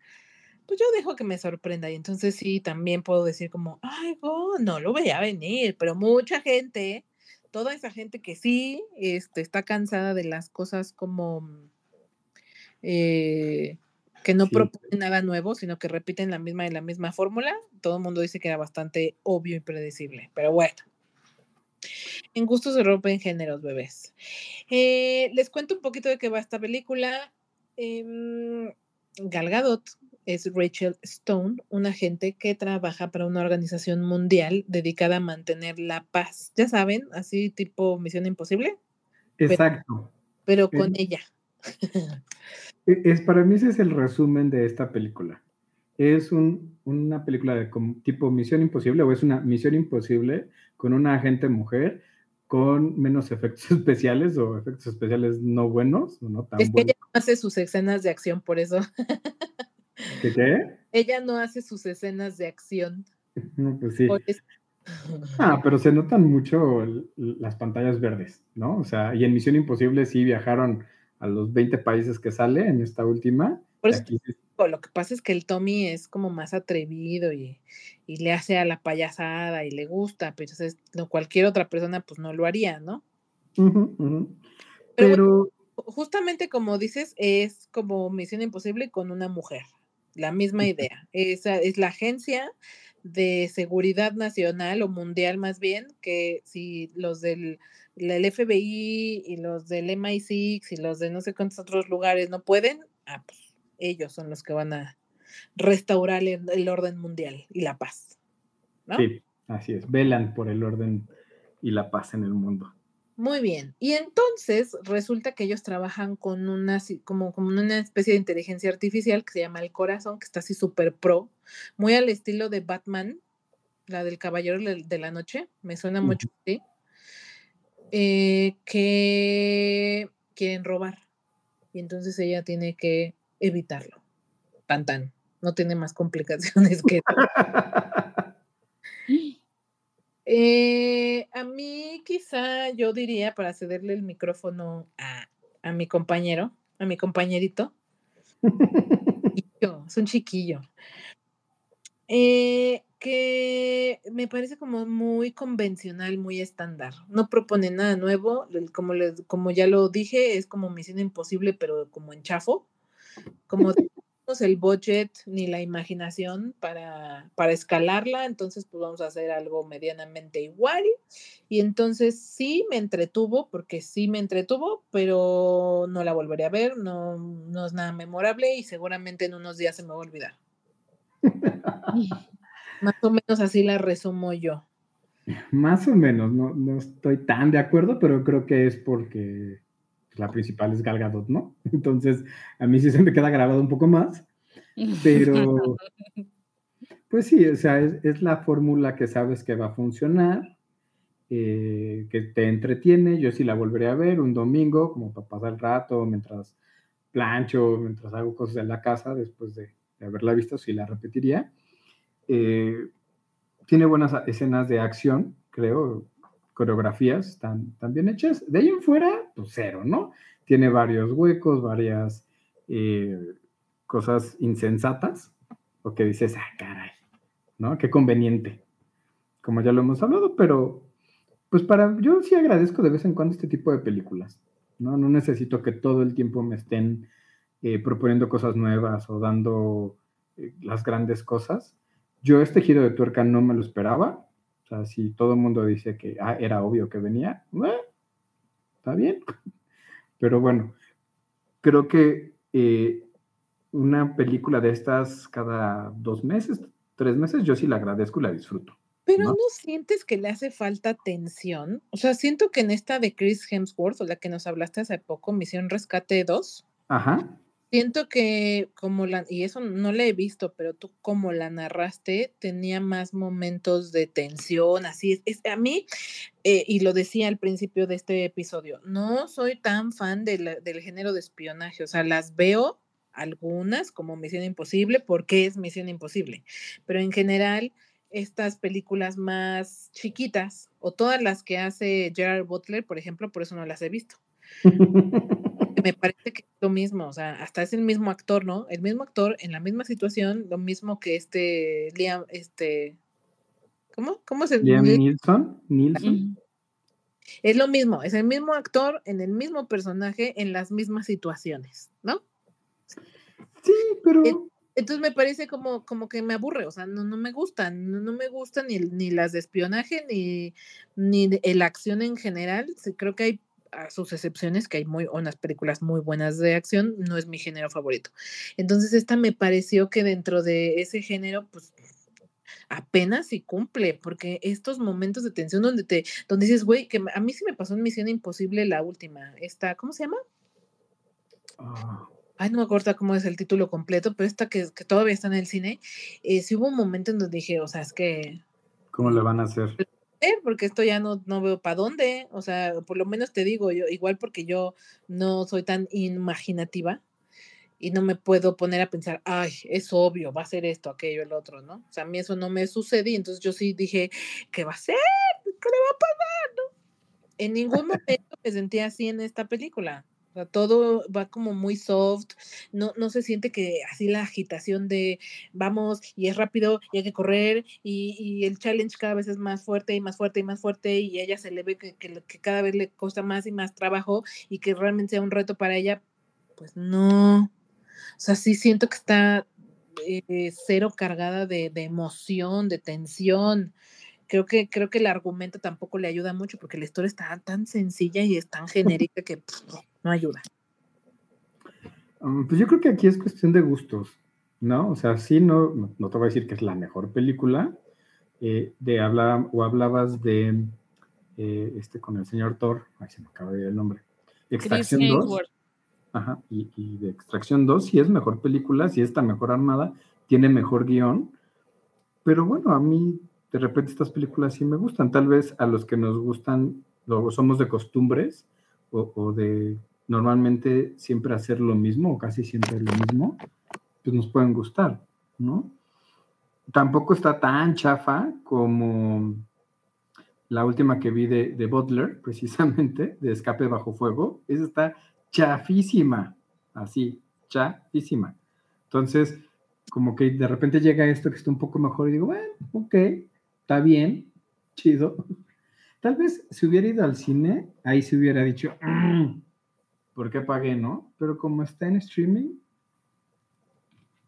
S3: pues yo dejo que me sorprenda y entonces sí, también puedo decir como, ay, oh, no lo veía venir, pero mucha gente, toda esa gente que sí este, está cansada de las cosas como eh, que no
S5: Sí.
S3: proponen nada nuevo, sino que repiten la misma y la misma fórmula, todo el mundo dice que era bastante obvio y predecible, pero bueno. En gustos se rompen géneros, bebés. Eh, les cuento un poquito de qué va esta película. Em, Gal Gadot es Rachel Stone, una agente que trabaja para una organización mundial dedicada a mantener la paz. Ya saben, así tipo Misión Imposible,
S5: Exacto.
S3: pero con ella.
S5: E- Es, para mí ese es el resumen de esta película. Es un- una película de como tipo Misión Imposible o es una Misión Imposible con una agente mujer con menos efectos especiales o efectos especiales no buenos o no tan
S3: Es que
S5: buenos.
S3: ella no hace sus escenas de acción, por eso.
S5: ¿Qué qué?
S3: Ella no hace sus escenas de acción.
S5: No, pues sí. Ah, pero se notan mucho las pantallas verdes, ¿no? O sea, y en Misión Imposible sí viajaron a los 20 países que sale en esta última.
S3: Por eso
S5: Aquí
S3: lo que pasa es que el Tommy es como más atrevido y, y le hace a la payasada y le gusta, pero entonces, no, cualquier otra persona pues no lo haría, ¿no? Pero
S5: Pero,
S3: Justamente como dices, es como Misión Imposible con una mujer, la misma idea. Esa es la agencia de seguridad nacional o mundial más bien, que si los del el FBI y los del MI6 y los de no sé cuántos otros lugares no pueden, ah, pues ellos son los que van a restaurar el, el orden mundial y la paz. ¿no?
S5: sí, así es. Velan por el orden y la paz en el mundo.
S3: Muy bien. Y entonces resulta que ellos trabajan con una, como, como una especie de inteligencia artificial que se llama el corazón, que está así súper pro, muy al estilo de Batman, la del Caballero de la Noche, me suena mucho así, eh, que quieren robar. Y entonces ella tiene que evitarlo. Tan tan. No tiene más complicaciones que eso. Eh, a mí quizá yo diría para cederle el micrófono a, a mi compañero, a mi compañerito. Es un chiquillo. Eh, que me parece como muy convencional, muy estándar. No propone nada nuevo. Como, les- como ya lo dije, es como Misión Imposible, pero como en chafo. Como tenemos el budget ni la imaginación para, para escalarla, entonces pues vamos a hacer algo medianamente igual. Y entonces sí me entretuvo, porque sí me entretuvo, pero no la volveré a ver, no, no es nada memorable y seguramente en unos días se me va a olvidar. Más o menos así la resumo yo.
S5: Más o menos, no, no estoy tan de acuerdo, pero creo que es porque la principal es Gal Gadot, ¿no? Entonces, a mí sí se me queda grabado un poco más, pero pues sí, o sea, es, es la fórmula que sabes que va a funcionar, eh, que te entretiene, yo sí la volveré a ver un domingo, como para pasar el rato, mientras plancho, mientras hago cosas en la casa, después de, de haberla visto, sí la repetiría. Eh, tiene buenas escenas de acción, creo, coreografías están, están bien hechas. De ahí en fuera, pues cero, ¿no? Tiene varios huecos, varias eh, cosas insensatas, o que dices, ah, caray, ¿no? Qué conveniente, como ya lo hemos hablado, pero pues para, yo sí agradezco de vez en cuando este tipo de películas, ¿no? No necesito que todo el tiempo me estén eh, proponiendo cosas nuevas o dando las grandes cosas. Yo este giro de tuerca no me lo esperaba. O sea, si todo el mundo dice que ah, era obvio que venía, eh, está bien. Pero bueno, creo que eh, una película de estas cada dos meses, tres meses, yo sí la agradezco y la disfruto.
S3: Pero
S5: ¿no?
S3: ¿no? sientes que le hace falta tensión? O sea, siento que en esta de Chris Hemsworth, o la que nos hablaste hace poco, Misión Rescate 2,
S5: Ajá.
S3: Siento que como la, y eso no la he visto, pero tú como la narraste, tenía más momentos de tensión, así es. es- a mí, eh, y lo decía al principio de este episodio, no soy tan fan de del género de espionaje, o sea, las veo algunas como Misión Imposible, porque es Misión Imposible, pero en general estas películas más chiquitas o todas las que hace Gerard Butler, por ejemplo, por eso no las he visto. Me parece que es lo mismo, o sea, hasta es el mismo actor, ¿no? El mismo actor en la misma situación, lo mismo que este Liam, este, ¿cómo? ¿Cómo se
S5: Liam Neeson.
S4: Ujú.
S3: Es lo mismo, es el mismo actor en el mismo personaje en las mismas situaciones, ¿no?
S5: Sí, pero
S3: Entonces me parece como, como que me aburre, o sea, no, no me gustan, no, no me gustan ni, ni las de espionaje, ni, ni la acción en general. Creo que hay a sus excepciones, que hay muy, unas películas muy buenas de acción, no es mi género favorito. Entonces esta me pareció que dentro de ese género, pues apenas si cumple, porque estos momentos de tensión donde te, donde dices, güey, que a mí sí me pasó en Misión Imposible la última, esta, ¿cómo se llama?
S5: ah,
S3: Ay, no me acuerdo cómo es el título completo, pero esta que, que todavía está en el cine, eh, sí hubo un momento en donde dije, o sea, es que,
S5: ¿cómo le van a hacer?
S3: Eh, porque esto ya no, no veo para dónde, o sea, por lo menos te digo, yo, igual porque yo no soy tan imaginativa y no me puedo poner a pensar, ay, es obvio, va a ser esto, aquello, el otro, ¿no? O sea, a mí eso no me sucede entonces yo sí dije, ¿qué va a ser? ¿Qué le va a pasar? ¿no? En ningún momento me sentí así en esta película. Sea, todo va como muy soft, no, no se siente que así la agitación de vamos y es rápido y hay que correr y, y el challenge cada vez es más fuerte y más fuerte y más fuerte y ella se le ve que, que, cada vez le cuesta más y más trabajo y que realmente sea un reto para ella, pues no. O sea, sí siento que está eh, cero cargada de, de emoción, de tensión creo que, creo que el argumento tampoco le ayuda mucho porque la historia está tan sencilla y es tan genérica que pff, no ayuda.
S5: Um, pues yo creo que aquí es cuestión de gustos, ¿no? O sea, sí, no, no, te voy a decir que es la mejor película. Eh, de hablar, o hablabas de eh, este con el señor Thor, ay, se me acaba de ir el nombre. Extracción
S4: Chris
S5: 2.
S4: Hemsworth.
S5: Ajá, y, y de Extracción 2 sí es mejor película, sí está mejor armada, tiene mejor guion, pero bueno, a mí de repente estas películas sí me gustan, tal vez a los que nos gustan, o somos de costumbres, o, o de normalmente siempre hacer lo mismo, o casi siempre lo mismo, pues nos pueden gustar, ¿no? Tampoco está tan chafa como la última que vi de, de Butler, precisamente, de Escape Bajo Fuego, esa está chafísima, así, chafísima. Entonces, como que de repente llega esto que está un poco mejor y digo, bueno, ok, está bien, chido. Tal vez si hubiera ido al cine, ahí se hubiera dicho, "Mm, ¿por qué pagué, no? Pero como está en streaming,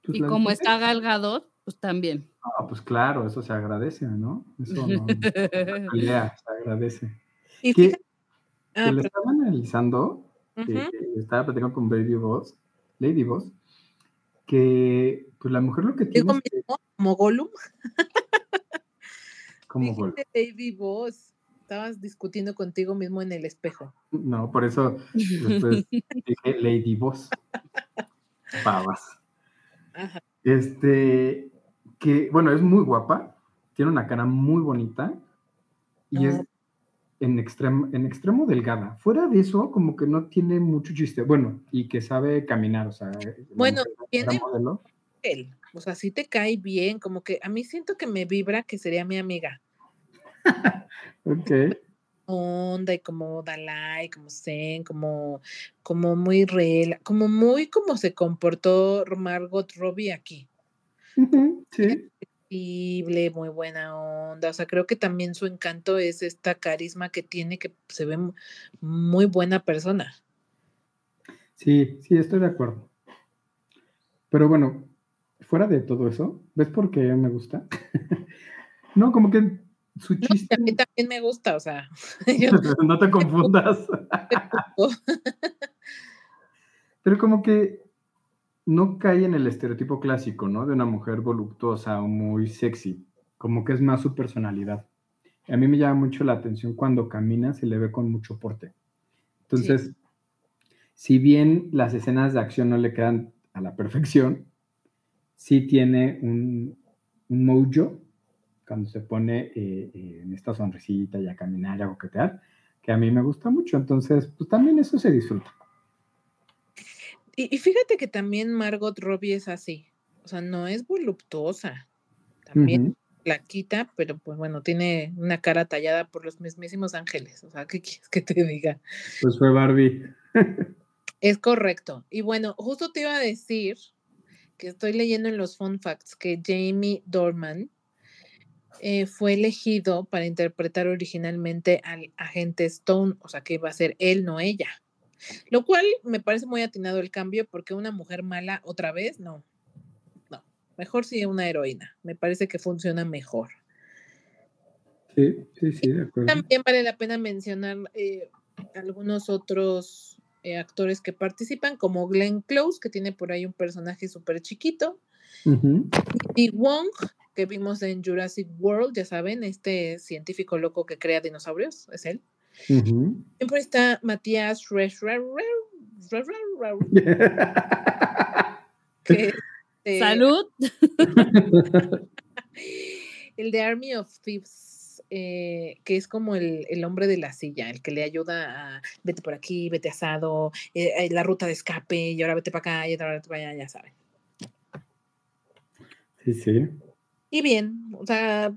S5: pues
S4: Y como está Gal Gadot, pues también.
S5: Ah, pues claro, eso se agradece, ¿no? Eso no, no pelea, se agradece.
S3: Y
S5: Que,
S3: fíjate,
S5: que
S3: ah,
S5: le
S3: pero-
S5: estaba analizando, estaba platicando con Baby Boss, Lady Boss, que pues la mujer lo que tiene es que,
S3: como Gollum,
S5: como gol.
S3: dijiste baby boss, estabas discutiendo contigo mismo en el espejo.
S5: No, por eso después dije Lady Boss. Babas.
S3: Ajá.
S5: Este, que, bueno, es muy guapa, tiene una cara muy bonita y es en extremo, en extremo delgada. Fuera de eso, como que no tiene mucho chiste. Bueno, y que sabe caminar, o sea, la
S3: Bueno, tiene
S5: modelo.
S3: él, o sea, sí te cae bien, como que a mí siento que me vibra que sería mi amiga.
S5: Ok.
S3: Onda y como Dalai, como Zen, como, como muy real, como muy como se comportó Margot Robbie aquí.
S5: Ujú, Sí.
S3: Sensible, muy buena onda. O sea, creo que también su encanto es esta carisma que tiene, que se ve mu- muy buena persona.
S5: Sí, sí, estoy de acuerdo. Pero bueno, fuera de todo eso, ¿ves por qué me gusta? no, como que su
S3: No,
S5: chiste.
S3: a mí también me gusta, o sea, yo
S5: no te confundas. Pero como que no cae en el estereotipo clásico, ¿no? De una mujer voluptuosa o muy sexy. Como que es más su personalidad. A mí me llama mucho la atención cuando camina, se le ve con mucho porte. Entonces, si bien las escenas de acción no le quedan a la perfección, sí tiene un, un mojo cuando se pone eh, eh, en esta sonrisita y a caminar y a coquetear, que a mí me gusta mucho. Entonces, pues también eso se disfruta.
S3: Y, y fíjate que también Margot Robbie es así. O sea, no es voluptuosa. También
S5: Ujú.
S3: flaquita, pero pues bueno, tiene una cara tallada por los mismísimos ángeles. O sea, ¿qué quieres que te diga?
S5: Pues fue Barbie.
S3: Es correcto. Y bueno, justo te iba a decir que estoy leyendo en los fun facts que Jamie Dorman eh, fue elegido para interpretar originalmente al agente Stone, o sea que iba a ser él, no ella. Lo cual me parece muy atinado el cambio porque una mujer mala otra vez, no. No, mejor sí una heroína. Me parece que funciona mejor.
S5: Sí, sí, sí, de acuerdo.
S3: También vale la pena mencionar eh, algunos otros eh, actores que participan, como Glenn Close, que tiene por ahí un personaje súper chiquito, y Wong, que vimos en Jurassic World, ya saben, este científico loco que crea dinosaurios, es él.
S5: Ujú.
S3: Siempre está Matías que
S4: Salud.
S3: el de Army of Thieves, eh, que es como el, el hombre de la silla, el que le ayuda a vete por aquí, vete asado, eh, la ruta de escape, y ahora vete para acá, y ahora vete para allá, ya saben.
S5: Sí, sí.
S3: Y bien, o sea,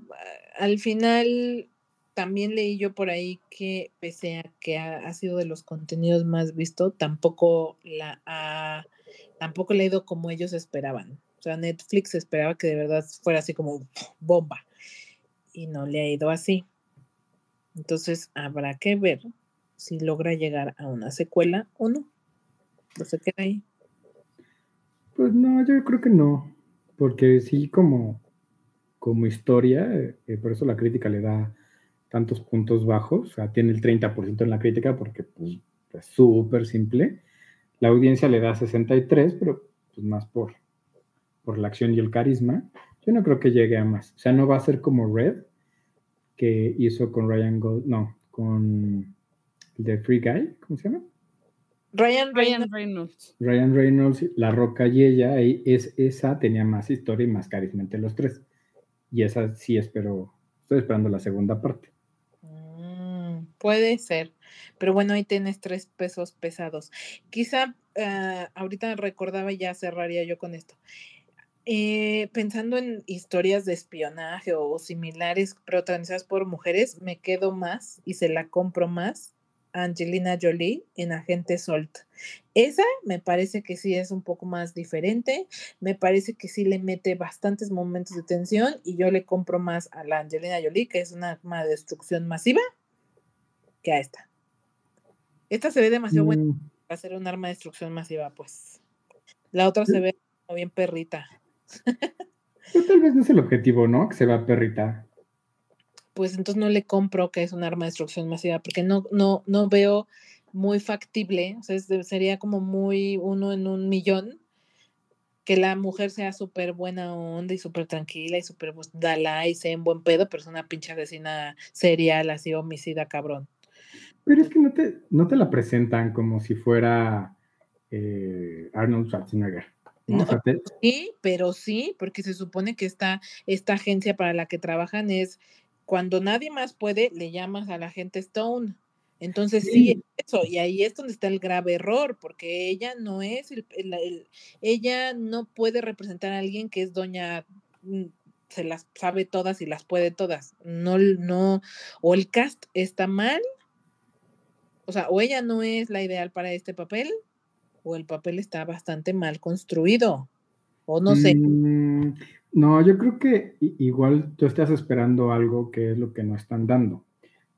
S3: al final también leí yo por ahí que pese a que ha, sido de los contenidos más vistos, tampoco la ha, tampoco le ha ido como ellos esperaban. O sea, Netflix esperaba que de verdad fuera así como bomba y no le ha ido así. Entonces habrá que ver si logra llegar a una secuela o no. No se queda ahí.
S5: Pues no, yo creo que no, porque sí como, como historia, eh, por eso la crítica le da tantos puntos bajos, o sea, tiene el 30% en la crítica porque pues, es súper simple. La audiencia le da 63, pero pues más por, por la acción y el carisma. Yo no creo que llegue a más. O sea, no va a ser como Red, que hizo con Ryan Gold, no, con The Free Guy, ¿cómo se llama?
S3: Ryan
S4: Ryan
S3: Reynolds.
S4: Reynolds.
S5: Ryan Reynolds, La Roca y ella, y es, esa tenía más historia y más carisma entre los tres. Y esa sí espero, estoy esperando la segunda parte.
S3: Mm, puede ser. Pero bueno, ahí tienes tres pesos pesados. Quizá ah, ahorita recordaba y ya cerraría yo con esto. Eh, pensando en historias de espionaje o similares protagonizadas por mujeres, me quedo más y se la compro más Angelina Jolie en Agente Salt. Esa me parece que sí es un poco más diferente, me parece que sí le mete bastantes momentos de tensión y yo le compro más a la Angelina Jolie, que es una arma de destrucción masiva, que a esta. Esta se ve demasiado buena
S5: Mm,
S3: para ser un arma de destrucción masiva, pues. La otra se ve como bien perrita.
S5: pues tal vez no es el objetivo, ¿no? Que se va perrita.
S3: Pues entonces no le compro que es un arma de destrucción masiva, porque no, no, no veo muy factible, o sea, es sería como muy uno en un millón, que la mujer sea súper buena onda y súper tranquila y súper pues, dala y sea en buen pedo, pero es una pinche asesina serial, así homicida cabrón.
S5: Pero es que no te, no te la presentan como si fuera eh, Arnold Schwarzenegger. ¿no?
S3: No.
S5: O sea, te-
S3: Sí, pero sí, porque se supone que esta, esta agencia para la que trabajan es cuando nadie más puede, le llamas a la gente Stone. Entonces sí,
S5: Sí.
S3: es eso, y ahí es donde está el grave error, porque ella no es, el, el- el- ella no puede representar a alguien que es doña, mm, se las sabe todas y las puede todas. No, no, o el cast está mal, o sea, o ella no es la ideal para este papel, o el papel está bastante mal construido, o no sé.
S5: Mm, no, yo creo que igual tú estás esperando algo que es lo que no están dando.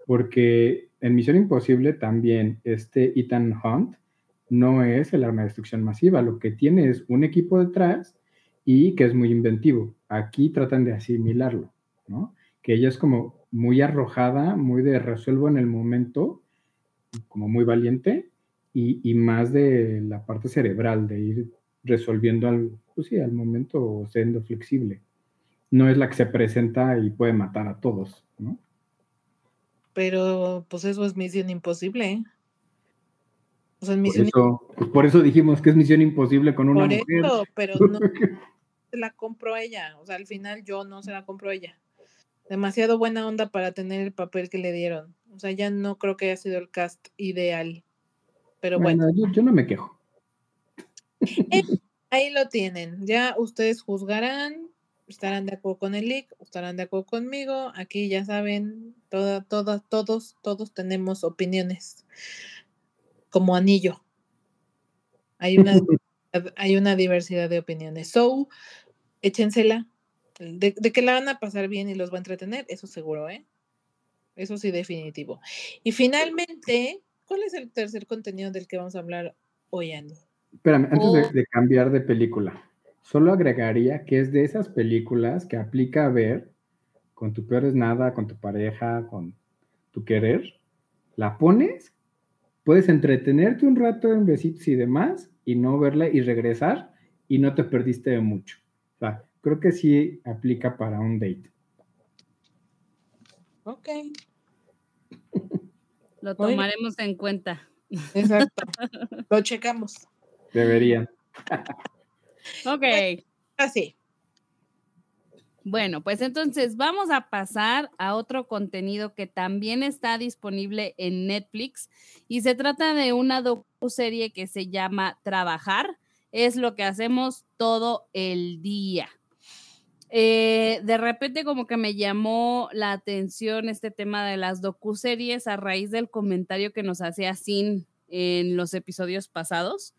S5: Porque en Misión Imposible también este Ethan Hunt no es el arma de destrucción masiva. Lo que tiene es un equipo detrás y que es muy inventivo. Aquí tratan de asimilarlo, ¿no? Que ella es como muy arrojada, muy de resuelvo en el momento, como muy valiente, y, más de la parte cerebral, de ir resolviendo al, pues sí, al momento siendo flexible. No es la que se presenta y puede matar a todos, ¿no?
S3: Pero pues eso es misión imposible. ¿eh? O sea, en
S5: Por
S3: misión
S5: eso, pues por eso dijimos que es misión imposible con una
S3: por
S5: mujer.
S3: eso, pero no se la compro a ella. O sea, al final yo no se la compro a ella. Demasiado buena onda para tener el papel que le dieron. O sea, ya no creo que haya sido el cast ideal. Pero bueno,
S5: Bueno, yo, yo no me quejo.
S3: ahí lo tienen. Ya ustedes juzgarán, estarán de acuerdo con el leak, estarán de acuerdo conmigo. Aquí ya saben, toda, todas, todos, todos tenemos opiniones. Como anillo. Hay una, hay una diversidad de opiniones. So, échensela. De, de que la van a pasar bien y los va a entretener, eso seguro, ¿eh? Eso sí, definitivo. Y finalmente, ¿cuál es el tercer contenido del que vamos a hablar hoy, Andy?
S5: Espérame, antes de,
S4: Oh.
S5: de cambiar de película, solo agregaría que es de esas películas que aplica a ver con tu peor es nada, con tu pareja, con tu querer. La pones, puedes entretenerte un rato en besitos y demás y no verla y regresar y no te perdiste de mucho. O sea, creo que sí aplica para un date.
S3: Ok,
S4: Lo tomaremos en cuenta.
S3: exacto. Lo checamos.
S5: Deberían.
S4: Ok.
S3: Así.
S4: Bueno, pues entonces vamos a pasar a otro contenido que también está disponible en Netflix y se trata de una docuserie que se llama Trabajar. Es lo que hacemos todo el día. eh, de repente como que me llamó la atención este tema de las docuseries a raíz del comentario que nos hacía Sin en los episodios pasados,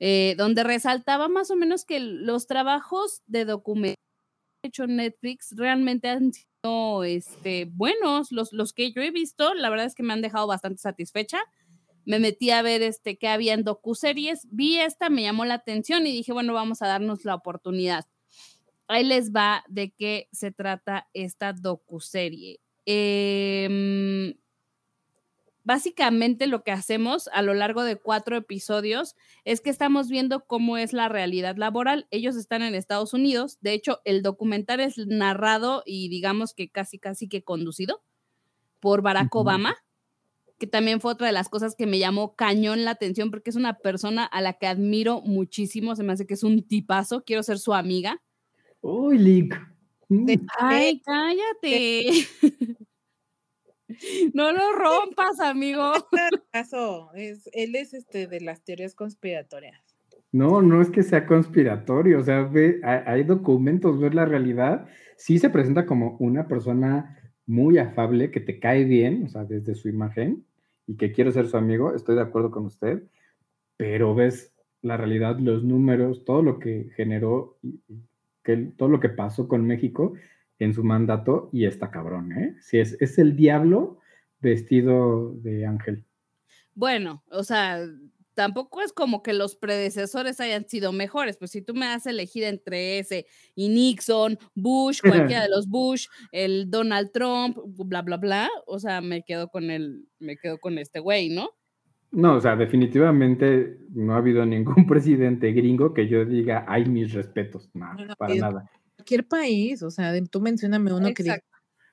S4: eh, donde resaltaba más o menos que los trabajos de documento hecho Netflix realmente han sido este, buenos. Los, los que yo he visto, la verdad es que me han dejado bastante satisfecha. Me metí a ver este, qué había en docuseries, vi esta, me llamó la atención y dije, bueno, vamos a darnos la oportunidad. Ahí les va de qué se trata esta docuserie. Eh, básicamente lo que hacemos a lo largo de cuatro episodios es que estamos viendo cómo es la realidad laboral. Ellos están en Estados Unidos. De hecho, el documental es narrado y digamos que casi, casi que conducido por Barack Obama, que también fue otra de las cosas que me llamó cañón la atención porque es una persona a la que admiro muchísimo. Se me hace que es un tipazo. Quiero ser su amiga.
S5: Uy, Lick. Mm.
S4: Ay, cállate. No lo rompas, amigo.
S3: Caso, es, él es este de las teorías conspiratorias.
S5: No, no es que sea conspiratorio, o sea, ve, hay, documentos, ver la realidad. Sí se presenta como una persona muy afable, que te cae bien, o sea, desde su imagen, y que quiere ser su amigo, estoy de acuerdo con usted, pero ves la realidad, los números, todo lo que generó, que, todo lo que pasó con México, en su mandato y está cabrón, ¿eh? Si es, es el diablo vestido de ángel.
S4: Bueno, o sea, tampoco es como que los predecesores hayan sido mejores, pues si tú me das elegir entre ese y Nixon, Bush, cualquiera de los Bush, el Donald Trump, bla, bla, bla, o sea, me quedo con el, me quedo con este güey, ¿no?
S5: No, o sea, definitivamente no ha habido ningún presidente gringo que yo diga, hay mis respetos, no, para nada
S3: cualquier país, o sea, tú mencioname uno que diga.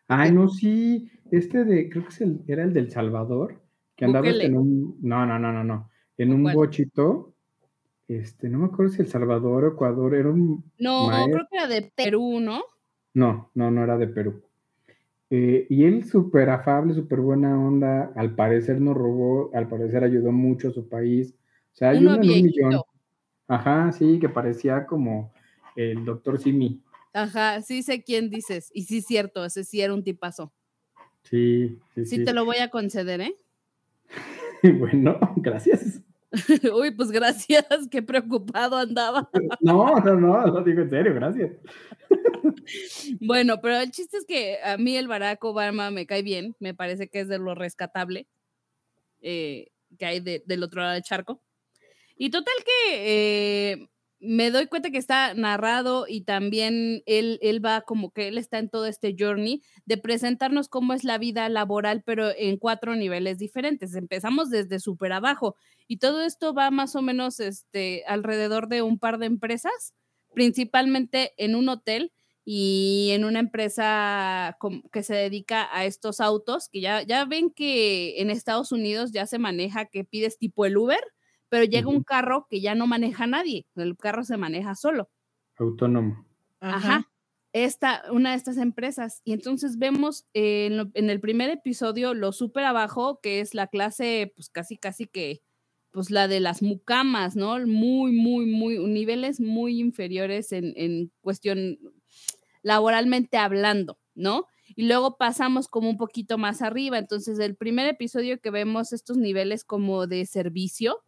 S5: Ay, no, sí, este de, creo que es el, era el del Salvador, que andaba en un, no, no, no, no, no, en un bochito, este, no me acuerdo si El Salvador o Ecuador, era un...
S4: No, creo que era de Perú, ¿no?
S5: No, no, no era de Perú. Eh, y él súper afable, súper buena onda, al parecer no robó, al parecer ayudó mucho a su país. O sea, hay uno, en un millón. Ajá, sí, que parecía como el doctor Simi.
S4: Ajá, sí sé quién dices. Y sí es cierto, ese sí era un tipazo.
S5: Sí,
S4: sí, sí. Sí te lo voy a conceder, ¿eh?
S5: bueno, gracias.
S4: Uy, pues gracias, qué preocupado andaba.
S5: no, no, no, lo digo en serio, gracias.
S4: bueno, pero el chiste es que a mí el Barack Obama me cae bien, me parece que es de lo rescatable eh, que hay del otro lado del charco. Y total que eh, me doy cuenta que está narrado y también él, él va como que él está en todo este journey de presentarnos cómo es la vida laboral, pero en cuatro niveles diferentes. Empezamos desde súper abajo y todo esto va más o menos este, alrededor de un par de empresas, principalmente en un hotel y en una empresa que se dedica a estos autos, que ya, ya ven que en Estados Unidos ya se maneja que pides tipo el Uber pero llega un carro que ya no maneja nadie, el carro se maneja solo.
S5: Autónomo.
S4: Ajá. Esta, una de estas empresas. Y entonces vemos en, el primer episodio lo súper abajo, que es la clase, pues casi, casi que, pues la de las mucamas, ¿no? Muy, muy, muy, niveles muy inferiores en, en cuestión laboralmente hablando, ¿no? Y luego pasamos como un poquito más arriba. Entonces, el primer episodio que vemos estos niveles como de servicio,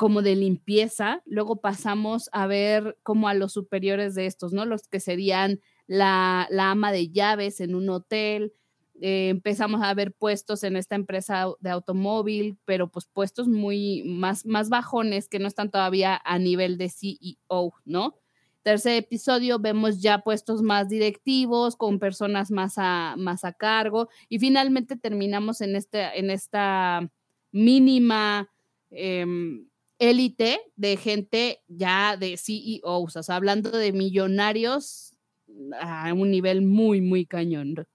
S4: como de limpieza, luego pasamos a ver como a los superiores de estos, ¿no? Los que serían la, ama de llaves en un hotel, eh, empezamos a ver puestos en esta empresa de automóvil, pero pues puestos muy más, más bajones que no están todavía a nivel de CEO, ¿no? Tercer episodio vemos ya puestos más directivos, con personas más a, más a cargo, y finalmente terminamos en, este, en esta mínima... Em, élite de gente ya de CEOs, o sea, hablando de millonarios a un nivel muy, muy cañón.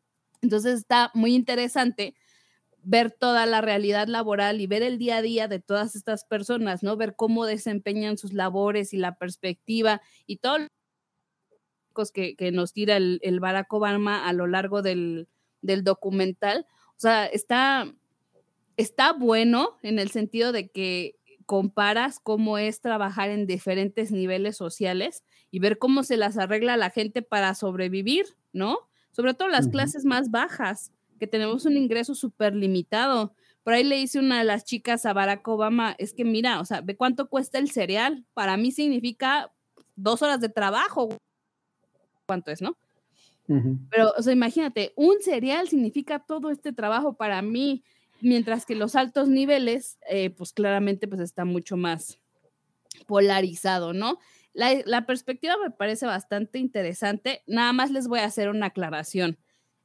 S4: Entonces está muy interesante ver toda la realidad laboral y ver el día a día de todas estas personas, ¿no? Ver cómo desempeñan sus labores y la perspectiva y todo que, que nos tira el, el, Barack Obama a lo largo del, del documental. O sea, está, está bueno en el sentido de que comparas cómo es trabajar en diferentes niveles sociales y ver cómo se las arregla la gente para sobrevivir, ¿no? Sobre todo las clases más bajas, que tenemos un ingreso súper limitado. Por ahí le hice una de las chicas a Barack Obama, es que mira, o sea, ve cuánto cuesta el cereal. Para mí significa dos horas de trabajo. ¿Cuánto es, no? Pero, o sea, imagínate, un cereal significa todo este trabajo para mí, mientras que los altos niveles, eh, pues claramente, pues está mucho más polarizado, ¿no? La, la perspectiva me parece bastante interesante. Nada más les voy a hacer una aclaración.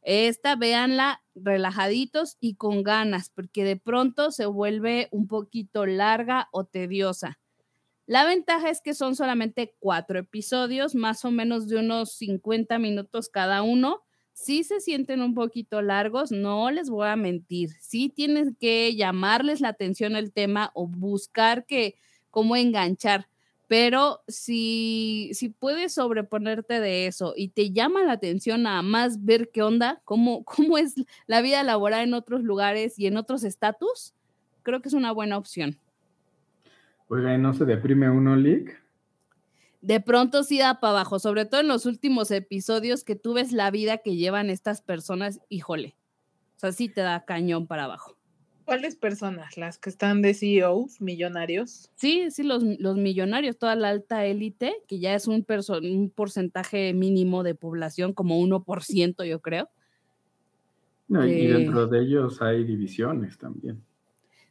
S4: Esta, véanla relajaditos y con ganas, porque de pronto se vuelve un poquito larga o tediosa. La ventaja es que son solamente cuatro episodios, más o menos de unos 50 minutos cada uno. Sí se sienten un poquito largos, no les voy a mentir. Sí tienes que llamarles la atención el tema o buscar que cómo enganchar. Pero si, si puedes sobreponerte de eso y te llama la atención nada más ver qué onda, cómo, cómo es la vida laboral en otros lugares y en otros estatus, creo que es una buena opción.
S5: Oiga, ¿y no se deprime uno, Lick?
S4: De pronto sí da para abajo, sobre todo en los últimos episodios que tú ves la vida que llevan estas personas, híjole, o sea, sí te da cañón para abajo.
S3: ¿Cuáles personas? ¿Las que están de CEOs, millonarios?
S4: Sí, sí, los, los millonarios, toda la alta élite, que ya es un, porcentaje mínimo de población, como 1%, yo creo.
S5: No, y- y
S4: Eh.
S5: dentro de ellos hay divisiones también.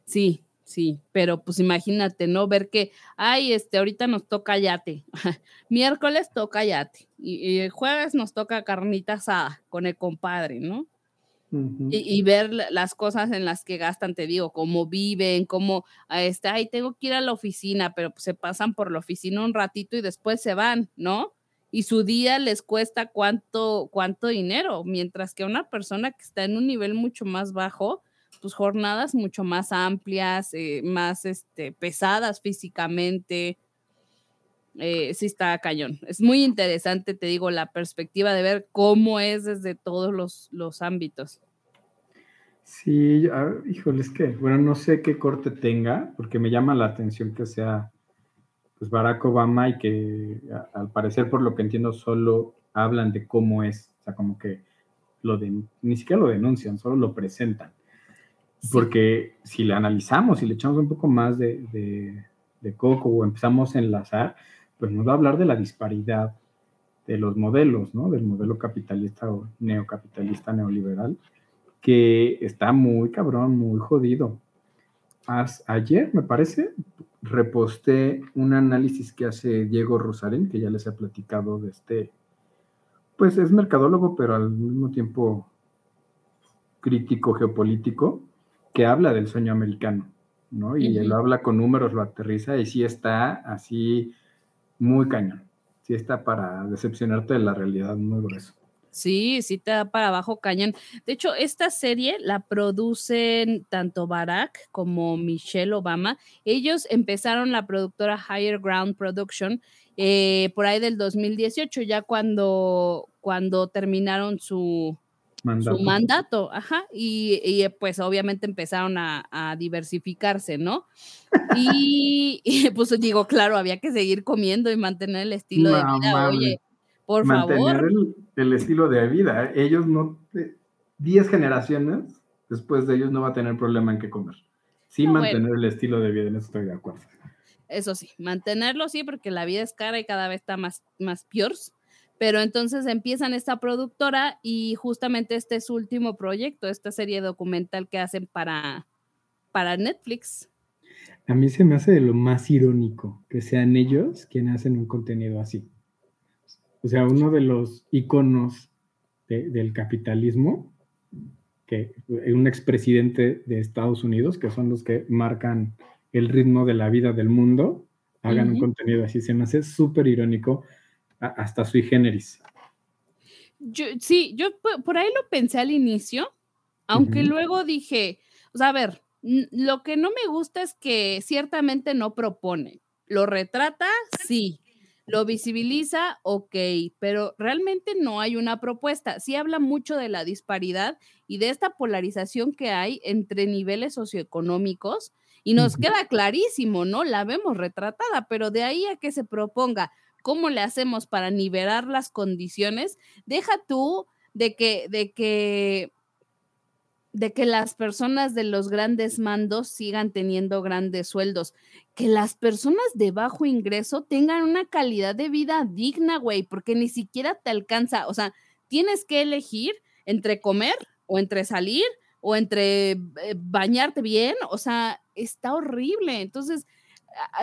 S4: Sí, sí, pero pues imagínate, ¿no? Ver que, ay, este, ahorita nos toca yate, miércoles toca yate, y, jueves nos toca carnita asada con el compadre, ¿no? Y, y ver la- las cosas en las que gastan, te digo, cómo viven, cómo, ah, este, ay, tengo que ir a la oficina, pero pues, se pasan por la oficina un ratito y después se van, ¿no? Y su día les cuesta cuánto, cuánto dinero, mientras que una persona que está en un nivel mucho más bajo, pues jornadas mucho más amplias, eh, más este, pesadas físicamente. eh, sí está cañón. Es muy interesante, te digo, la perspectiva de ver cómo es desde todos los, los ámbitos.
S5: Sí, ah, híjole, es que, bueno, no sé qué corte tenga, porque me llama la atención que sea pues Barack Obama y que al parecer, por lo que entiendo, solo hablan de cómo es, o sea, como que lo de, ni siquiera lo denuncian, solo lo presentan. Porque si le analizamos y le echamos un poco más de, de- coco o empezamos a enlazar, pues nos va a hablar de la disparidad de los modelos, ¿no? Del modelo capitalista o neocapitalista neoliberal, que está muy cabrón, muy jodido. As- ayer, me parece, reposté un análisis que hace Diego Rosarín, que ya les he platicado de este, pues es mercadólogo, pero al mismo tiempo crítico geopolítico, que habla del sueño americano, ¿no? Y él
S4: Ujú.
S5: habla con números, lo aterriza y sí está así muy cañón. Sí está para decepcionarte de la realidad muy grueso.
S4: Sí, sí te da para abajo cañón. De hecho, esta serie la producen tanto Barack como Michelle Obama. Ellos empezaron la productora Higher Ground Production eh, por ahí del 2018, ya cuando, cuando terminaron su,
S5: Mandato.
S4: su mandato, ajá, y, y, pues obviamente empezaron a, a diversificarse, ¿no? Y, y, pues digo, claro, había que seguir comiendo y mantener el estilo de vida, oye, por
S5: mantener
S4: favor.
S5: el, el estilo de vida. Ellos no, eh, 10 generaciones después de ellos no va a tener problema en qué comer. Sí
S4: No,
S5: mantener
S4: bueno.
S5: el estilo de vida, en eso estoy de acuerdo.
S4: Eso sí, mantenerlo sí, porque la vida es cara y cada vez está más, más peor. Pero entonces empiezan esta productora y justamente este es su último proyecto, esta serie documental que hacen para, para Netflix.
S5: A mí se me hace de lo más irónico que sean ellos quienes hacen un contenido así. O sea, uno de los iconos de, del capitalismo, que un expresidente de Estados Unidos, que son los que marcan el ritmo de la vida del mundo, hagan un contenido así. Se me hace súper irónico, hasta sui generis.
S4: Yo, sí, yo po- por ahí lo pensé al inicio, aunque luego dije, o sea, a ver, lo que no me gusta es que ciertamente no propone. Lo retrata, sí. Lo visibiliza, ok, pero realmente no hay una propuesta. Sí habla mucho de la disparidad y de esta polarización que hay entre niveles socioeconómicos Y nos queda clarísimo, ¿no? La vemos retratada, pero de ahí a que se proponga cómo le hacemos para nivelar las condiciones, deja tú de que, de que, de que las personas de los grandes mandos sigan teniendo grandes sueldos, que las personas de bajo ingreso tengan una calidad de vida digna, güey, porque ni siquiera te alcanza, o sea, tienes que elegir entre comer o entre salir o entre eh, bañarte bien, o sea, está horrible. Entonces,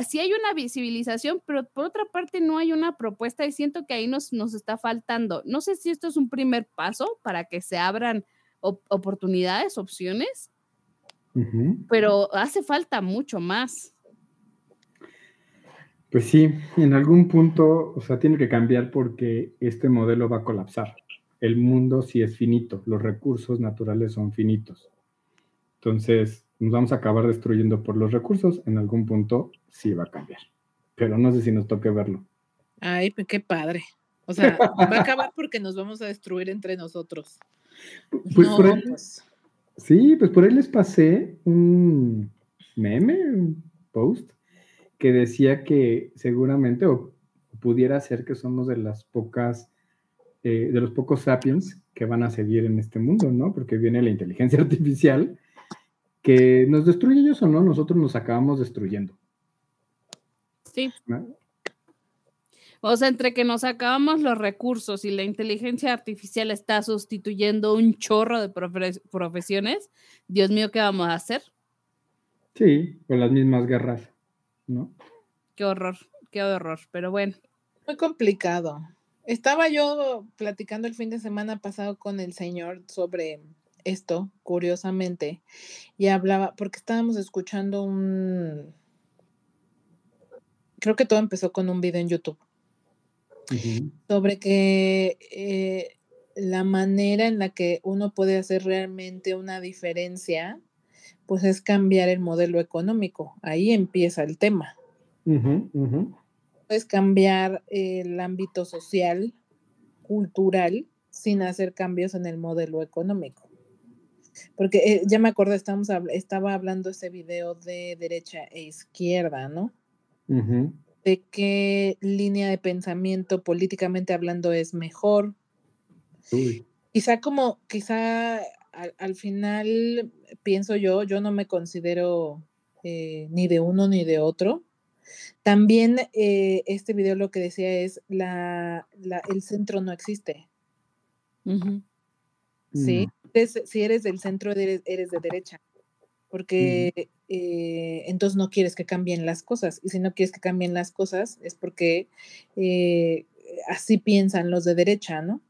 S4: sí hay una visibilización, pero por otra parte no hay una propuesta y siento que ahí nos, nos está faltando. No sé si esto es un primer paso para que se abran op- oportunidades, opciones, pero hace falta mucho más.
S5: Pues sí, en algún punto, o sea, tiene que cambiar porque este modelo va a colapsar. El mundo sí es finito, los recursos naturales son finitos. Entonces, nos vamos a acabar destruyendo por los recursos. En algún punto sí va a cambiar. Pero no sé si nos toque verlo.
S3: Ay, qué padre. O sea, va a acabar porque nos vamos a destruir entre nosotros.
S5: Pues
S3: no,
S5: por ahí,
S3: pues,
S5: sí, pues por ahí les pasé un meme, un post, que decía que seguramente o pudiera ser que somos de las pocas, eh, de los pocos sapiens que van a seguir en este mundo, ¿no? Porque viene la inteligencia artificial que nos destruye ellos o no, nosotros nos acabamos destruyendo.
S4: Sí.
S5: ¿no?
S4: O sea, entre que nos acabamos los recursos y la inteligencia artificial está sustituyendo un chorro de profe- profesiones, Dios mío, ¿qué vamos a hacer?
S5: Sí, con las mismas guerras, ¿no?
S4: Qué horror, qué horror, pero bueno.
S3: muy complicado. Estaba yo platicando el fin de semana pasado con el señor sobre esto, curiosamente, y hablaba, porque estábamos escuchando un... Creo que todo empezó con un video en YouTube sobre que eh, la manera en la que uno puede hacer realmente una diferencia, pues es cambiar el modelo económico. Ahí empieza el tema. Puedes cambiar el ámbito social, cultural, sin hacer cambios en el modelo económico. Porque eh, ya me acordé, estamos, estaba hablando ese video de derecha e izquierda, ¿no? De qué línea de pensamiento políticamente hablando es mejor.
S5: Uy.
S3: Quizá como, quizá al, al final, pienso yo, yo no me considero eh, ni de uno ni de otro. También eh, este video lo que decía es, la, la- el centro no existe. ¿sí? Eres- si eres del centro, eres, eres de derecha, porque eh, entonces no quieres que cambien las cosas. Y si no quieres que cambien las cosas, es porque eh, así piensan los de derecha, ¿no?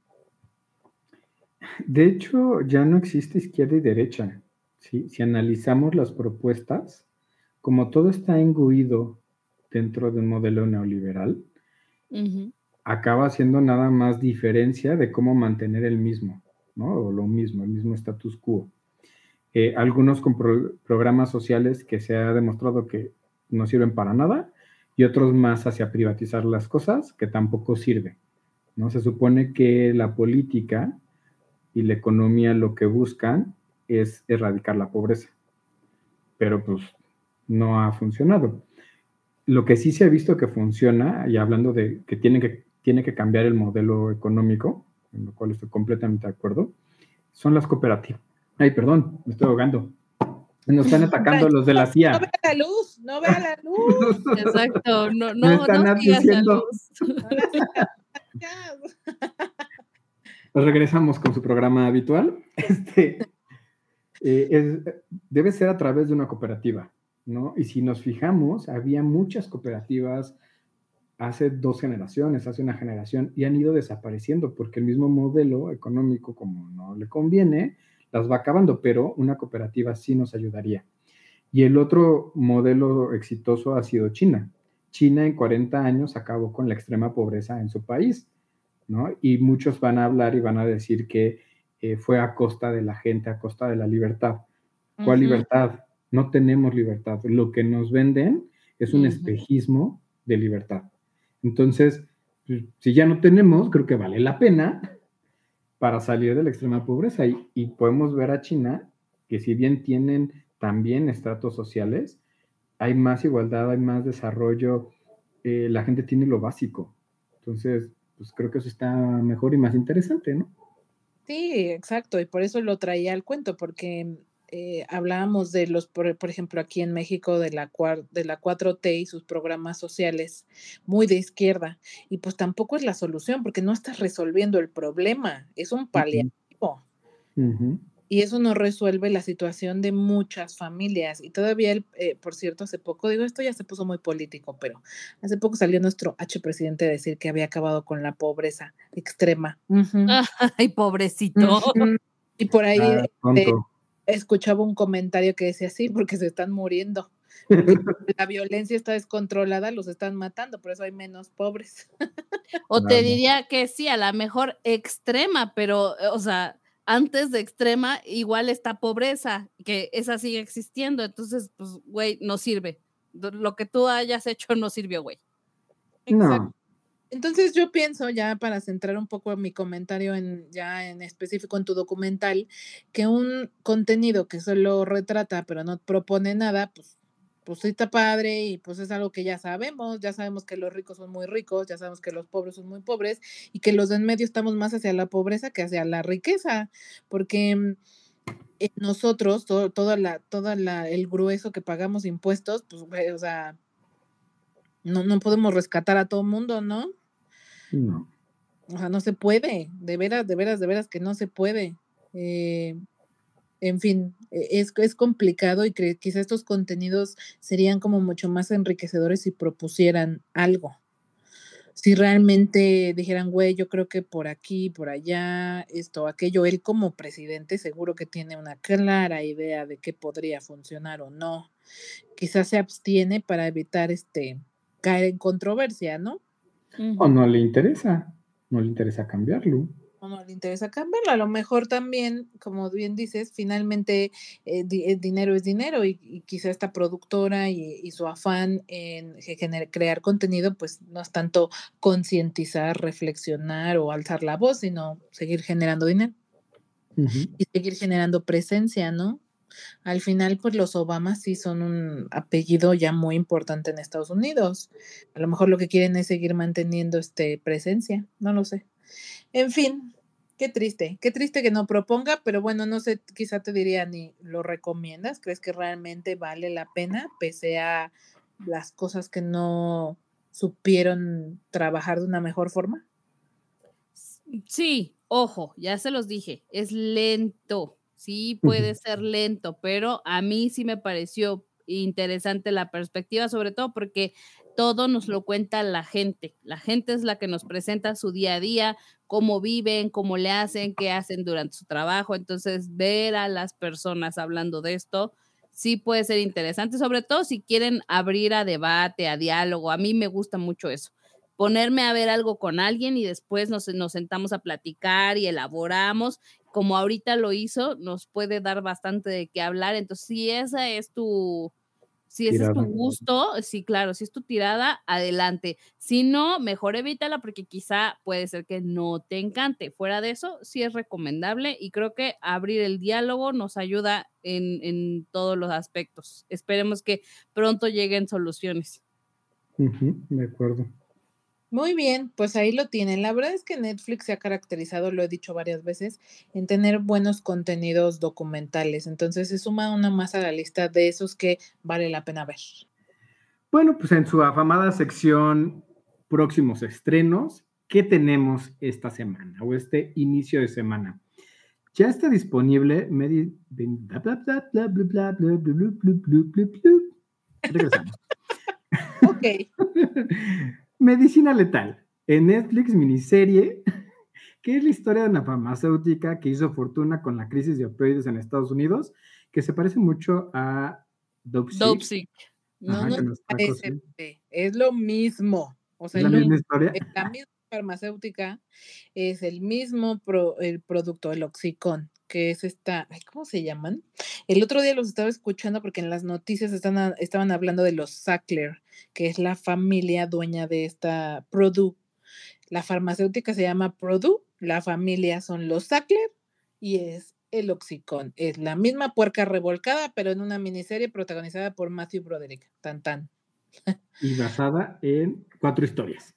S5: De hecho, ya no existe izquierda y derecha. ¿sí? Si analizamos las propuestas, como todo está engruido dentro de un modelo neoliberal, acaba siendo nada más diferencia de cómo mantener el mismo, ¿no? O lo mismo, el mismo status quo. Eh, algunos con pro- programas sociales que se ha demostrado que no sirven para nada y otros más hacia privatizar las cosas que tampoco sirve, ¿no? Se supone que la política y la economía lo que buscan es erradicar la pobreza, pero pues no ha funcionado. Lo que sí se ha visto que funciona, y hablando de que tiene que, tiene que cambiar el modelo económico, en lo cual estoy completamente de acuerdo, son las cooperativas. Ay, perdón, me estoy ahogando. Nos están atacando los de la
S3: No
S5: CIA.
S3: vea la luz, no vea la luz.
S4: Exacto, no,
S5: Me
S4: no,
S5: están
S4: no la
S5: diciendo-
S4: luz.
S3: no la ya.
S5: Pues regresamos con su programa habitual. Este, eh, es- debe ser a través de una cooperativa, ¿no? Y si nos fijamos, había muchas cooperativas hace dos generaciones, hace una generación, y han ido desapareciendo porque el mismo modelo económico, como no le conviene, las va acabando, pero una cooperativa sí nos ayudaría. Y el otro modelo exitoso ha sido China. China en 40 años acabó con la extrema pobreza en su país, ¿no? Y muchos van a hablar y van a decir que eh, fue a costa de la gente, a costa de la libertad. ¿Cuál libertad? No tenemos libertad. Lo que nos venden es un espejismo de libertad. Entonces, pues, si ya no tenemos, creo que vale la pena para salir de la extrema pobreza. Y, podemos ver a China que si bien tienen también estratos sociales, hay más igualdad, hay más desarrollo, eh, la gente tiene lo básico. Entonces, pues creo que eso está mejor y más interesante, ¿no?
S3: Sí, exacto, y por eso lo traía al cuento, porque eh, hablábamos de los, por, por, ejemplo, aquí en México, de la, de la 4T y sus programas sociales muy de izquierda, y pues tampoco es la solución, porque no estás resolviendo el problema, es un paliativo.
S5: Uh -huh.
S3: Y eso no resuelve la situación de muchas familias. Y todavía, el, eh, por cierto, hace poco, digo, esto ya se puso muy político, pero hace poco salió nuestro H presidente a decir que había acabado con la pobreza extrema. Uh -huh.
S4: Ay, pobrecito.
S3: Uh -huh. Y por ahí
S5: Ah,
S3: este. Escuchaba un comentario que decía sí, porque se están muriendo. La violencia está descontrolada, los están matando, por eso hay menos pobres.
S4: O te diría que sí, a la mejor extrema, pero, eh, o sea, antes de extrema igual está pobreza, que esa sigue existiendo, entonces, pues, güey, no sirve. Lo que tú hayas hecho no sirvió, güey.
S5: No.
S3: Entonces yo pienso, ya para centrar un poco mi comentario en ya en específico en tu documental, que un contenido que solo retrata pero no propone nada, pues, pues sí está padre y pues es algo que ya sabemos, ya sabemos que los ricos son muy ricos, ya sabemos que los pobres son muy pobres y que los de en medio estamos más hacia la pobreza que hacia la riqueza, porque mm, eh, nosotros, todo, toda la, toda la, el grueso que pagamos impuestos, pues, o sea, no, no podemos rescatar a todo mundo, ¿no?
S5: No.
S3: O sea, no se puede, de veras, de veras, de veras que no se puede. Eh, en fin, e- es, es complicado y que quizá estos contenidos serían como mucho más enriquecedores si propusieran algo. Si realmente dijeran, güey, yo creo que por aquí, por allá, esto, aquello, él como presidente seguro que tiene una clara idea de qué podría funcionar o no. Quizás se abstiene para evitar este caer en controversia, ¿no?
S5: O no le interesa. No le interesa cambiarlo.
S3: o no le interesa cambiarlo. A lo mejor también, como bien dices, finalmente eh, di- el dinero es dinero y, y quizá esta productora y, y su afán en ge- gener- crear contenido, pues no es tanto concientizar, reflexionar o alzar la voz, sino seguir generando dinero y seguir generando presencia, ¿no? Al final, pues los Obamas sí son un apellido ya muy importante en Estados Unidos. A lo mejor lo que quieren es seguir manteniendo este presencia, no lo sé. En fin, qué triste, qué triste que no proponga, pero bueno, no sé, quizá te diría ni lo recomiendas, ¿crees que realmente vale la pena pese a las cosas que no supieron trabajar de una mejor forma?
S4: Sí, ojo, ya se los dije, es lento, sí puede ser lento, pero a mí sí me pareció interesante la perspectiva, sobre todo porque todo nos lo cuenta la gente. La gente es la que nos presenta su día a día, cómo viven, cómo le hacen, qué hacen durante su trabajo. Entonces, ver a las personas hablando de esto sí puede ser interesante, sobre todo si quieren abrir a debate, a diálogo. A mí me gusta mucho eso ponerme a ver algo con alguien y después nos, nos sentamos a platicar y elaboramos, como ahorita lo hizo, nos puede dar bastante de qué hablar. Entonces, si esa es tu, si ese es tu gusto, sí, claro, si es tu tirada, adelante. Si no, mejor evítala porque quizá puede ser que no te encante. Fuera de eso, sí es recomendable y creo que abrir el diálogo nos ayuda en, en todos los aspectos. Esperemos que pronto lleguen soluciones.
S5: Ujú, De acuerdo.
S3: Muy bien, pues ahí lo tienen. La verdad es que Netflix se ha caracterizado, lo he dicho varias veces, en tener buenos contenidos documentales. Entonces se suma una más a la lista de esos que vale la pena ver.
S5: Bueno, pues en su afamada sección próximos estrenos, ¿qué tenemos esta semana o este inicio de semana? Ya está disponible. Regresamos.
S3: ok.
S5: Medicina letal. En Netflix miniserie, que es la historia de una farmacéutica que hizo fortuna con la crisis de opioides en Estados Unidos, que se parece mucho a.
S4: Dopesick.
S3: no, no es lo mismo. O sea,
S5: ¿Es la
S3: lo
S5: misma historia?
S3: es la misma farmacéutica, es el mismo pro- el producto, el Oxicon, que es esta, ay, ¿cómo se llaman? El otro día los estaba escuchando porque en las noticias están estaban hablando de los Sackler, que es la familia dueña de esta Purdue. La farmacéutica se llama Purdue, la familia son los Sackler y es El Oxicón. Es la misma puerca revolcada, pero en una miniserie protagonizada por Matthew Broderick. Tan tan.
S5: Y basada en cuatro historias.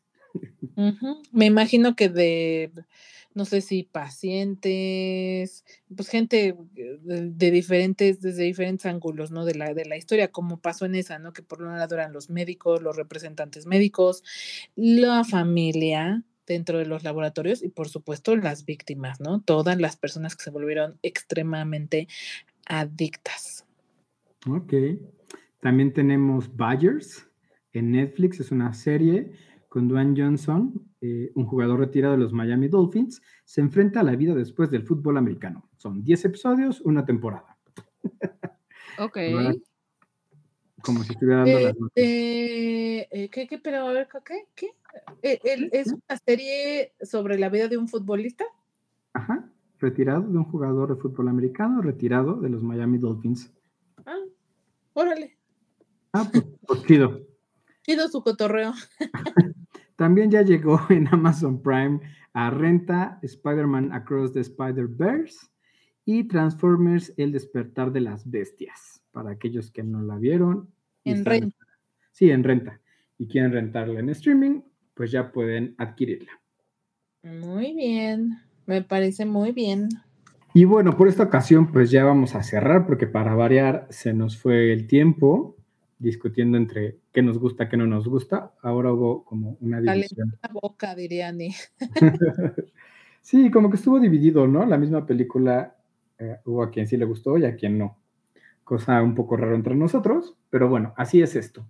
S3: Me imagino que de, no sé si pacientes, pues gente de, diferentes, desde diferentes ángulos, ¿no? De la, de la historia, como pasó en esa, ¿no? Que por un lado eran los médicos, los representantes médicos, la familia dentro de los laboratorios y por supuesto las víctimas, ¿no? Todas las personas que se volvieron extremadamente adictas.
S5: Ok. También tenemos Badgers en Netflix. Es una serie con Dwayne Johnson, eh, un jugador retirado de los Miami Dolphins. Se enfrenta a la vida después del fútbol americano. Son 10 episodios, una temporada.
S4: Ok.
S5: Como si estuviera dando las notas.
S3: Eh, ¿qué, qué, pero a ver, ¿qué? ¿Qué? Eh, el- ¿Es una serie sobre la vida de un futbolista?
S5: Ajá. Retirado de un jugador de fútbol americano, retirado de los Miami Dolphins.
S3: Ah, órale,
S5: Ah, pues, pues chido.
S3: chido su cotorreo.
S5: También ya llegó en Amazon Prime a renta Spider-Man Across the Spider-Verse y Transformers El despertar de las bestias. Para aquellos que no la vieron.
S3: En renta.
S5: Sí, en renta. Y quieren rentarla en streaming, pues ya pueden adquirirla.
S3: Muy bien, me parece muy bien.
S5: Y bueno, por esta ocasión, pues ya vamos a cerrar, porque para variar se nos fue el tiempo discutiendo entre qué nos gusta, qué no nos gusta. Ahora hubo como una división.
S3: La boca, diría Ani.
S5: Sí, como que estuvo dividido, ¿no? La misma película eh, hubo a quien sí le gustó y a quien no. Cosa un poco raro entre nosotros, pero bueno, así es esto.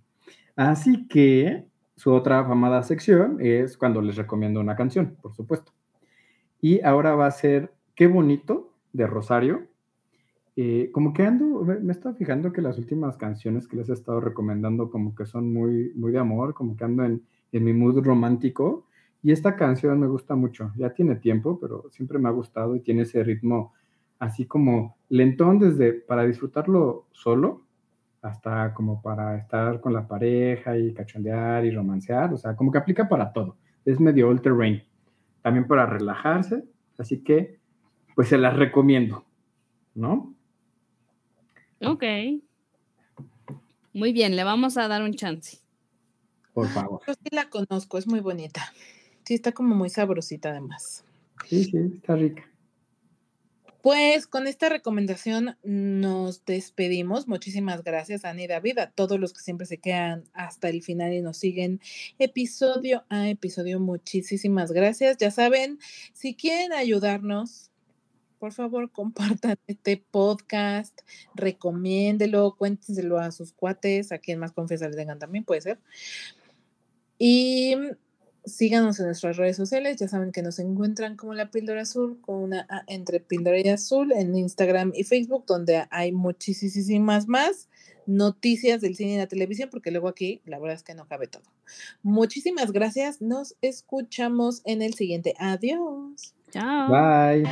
S5: Así que su otra afamada sección es cuando les recomiendo una canción, por supuesto. Y ahora va a ser Qué bonito de Rosario. Eh, como que ando, me, me estado fijando que las últimas canciones que les he estado recomendando como que son muy, muy de amor, como que ando en, en mi mood romántico. Y esta canción me gusta mucho, ya tiene tiempo, pero siempre me ha gustado y tiene ese ritmo así como lentón desde para disfrutarlo solo hasta como para estar con la pareja y cachondear y romancear, o sea, como que aplica para todo. Es medio all terrain, también para relajarse, así que pues se las recomiendo, ¿no?
S4: Ok. Muy bien, le vamos a dar un chance.
S5: Por favor.
S3: Yo sí la conozco, es muy bonita. Sí, está como muy sabrosita además.
S5: Sí, sí, está rica.
S3: Pues con esta recomendación nos despedimos. Muchísimas gracias, Ani y David, a todos los que siempre se quedan hasta el final y nos siguen episodio a episodio. Muchísimas gracias. Ya saben, si quieren ayudarnos, por favor, compartan este podcast, recomiéndelo, cuéntenselo a sus cuates, a quien más confianza le tengan también, puede ser. Y síganos en nuestras redes sociales, ya saben que nos encuentran como la píldora azul, con una A entre píldora y azul en Instagram y Facebook, donde hay muchísimas más noticias del cine y la televisión, porque luego aquí la verdad es que no cabe todo. Muchísimas gracias, nos escuchamos en el siguiente. Adiós.
S4: Chao.
S5: Bye.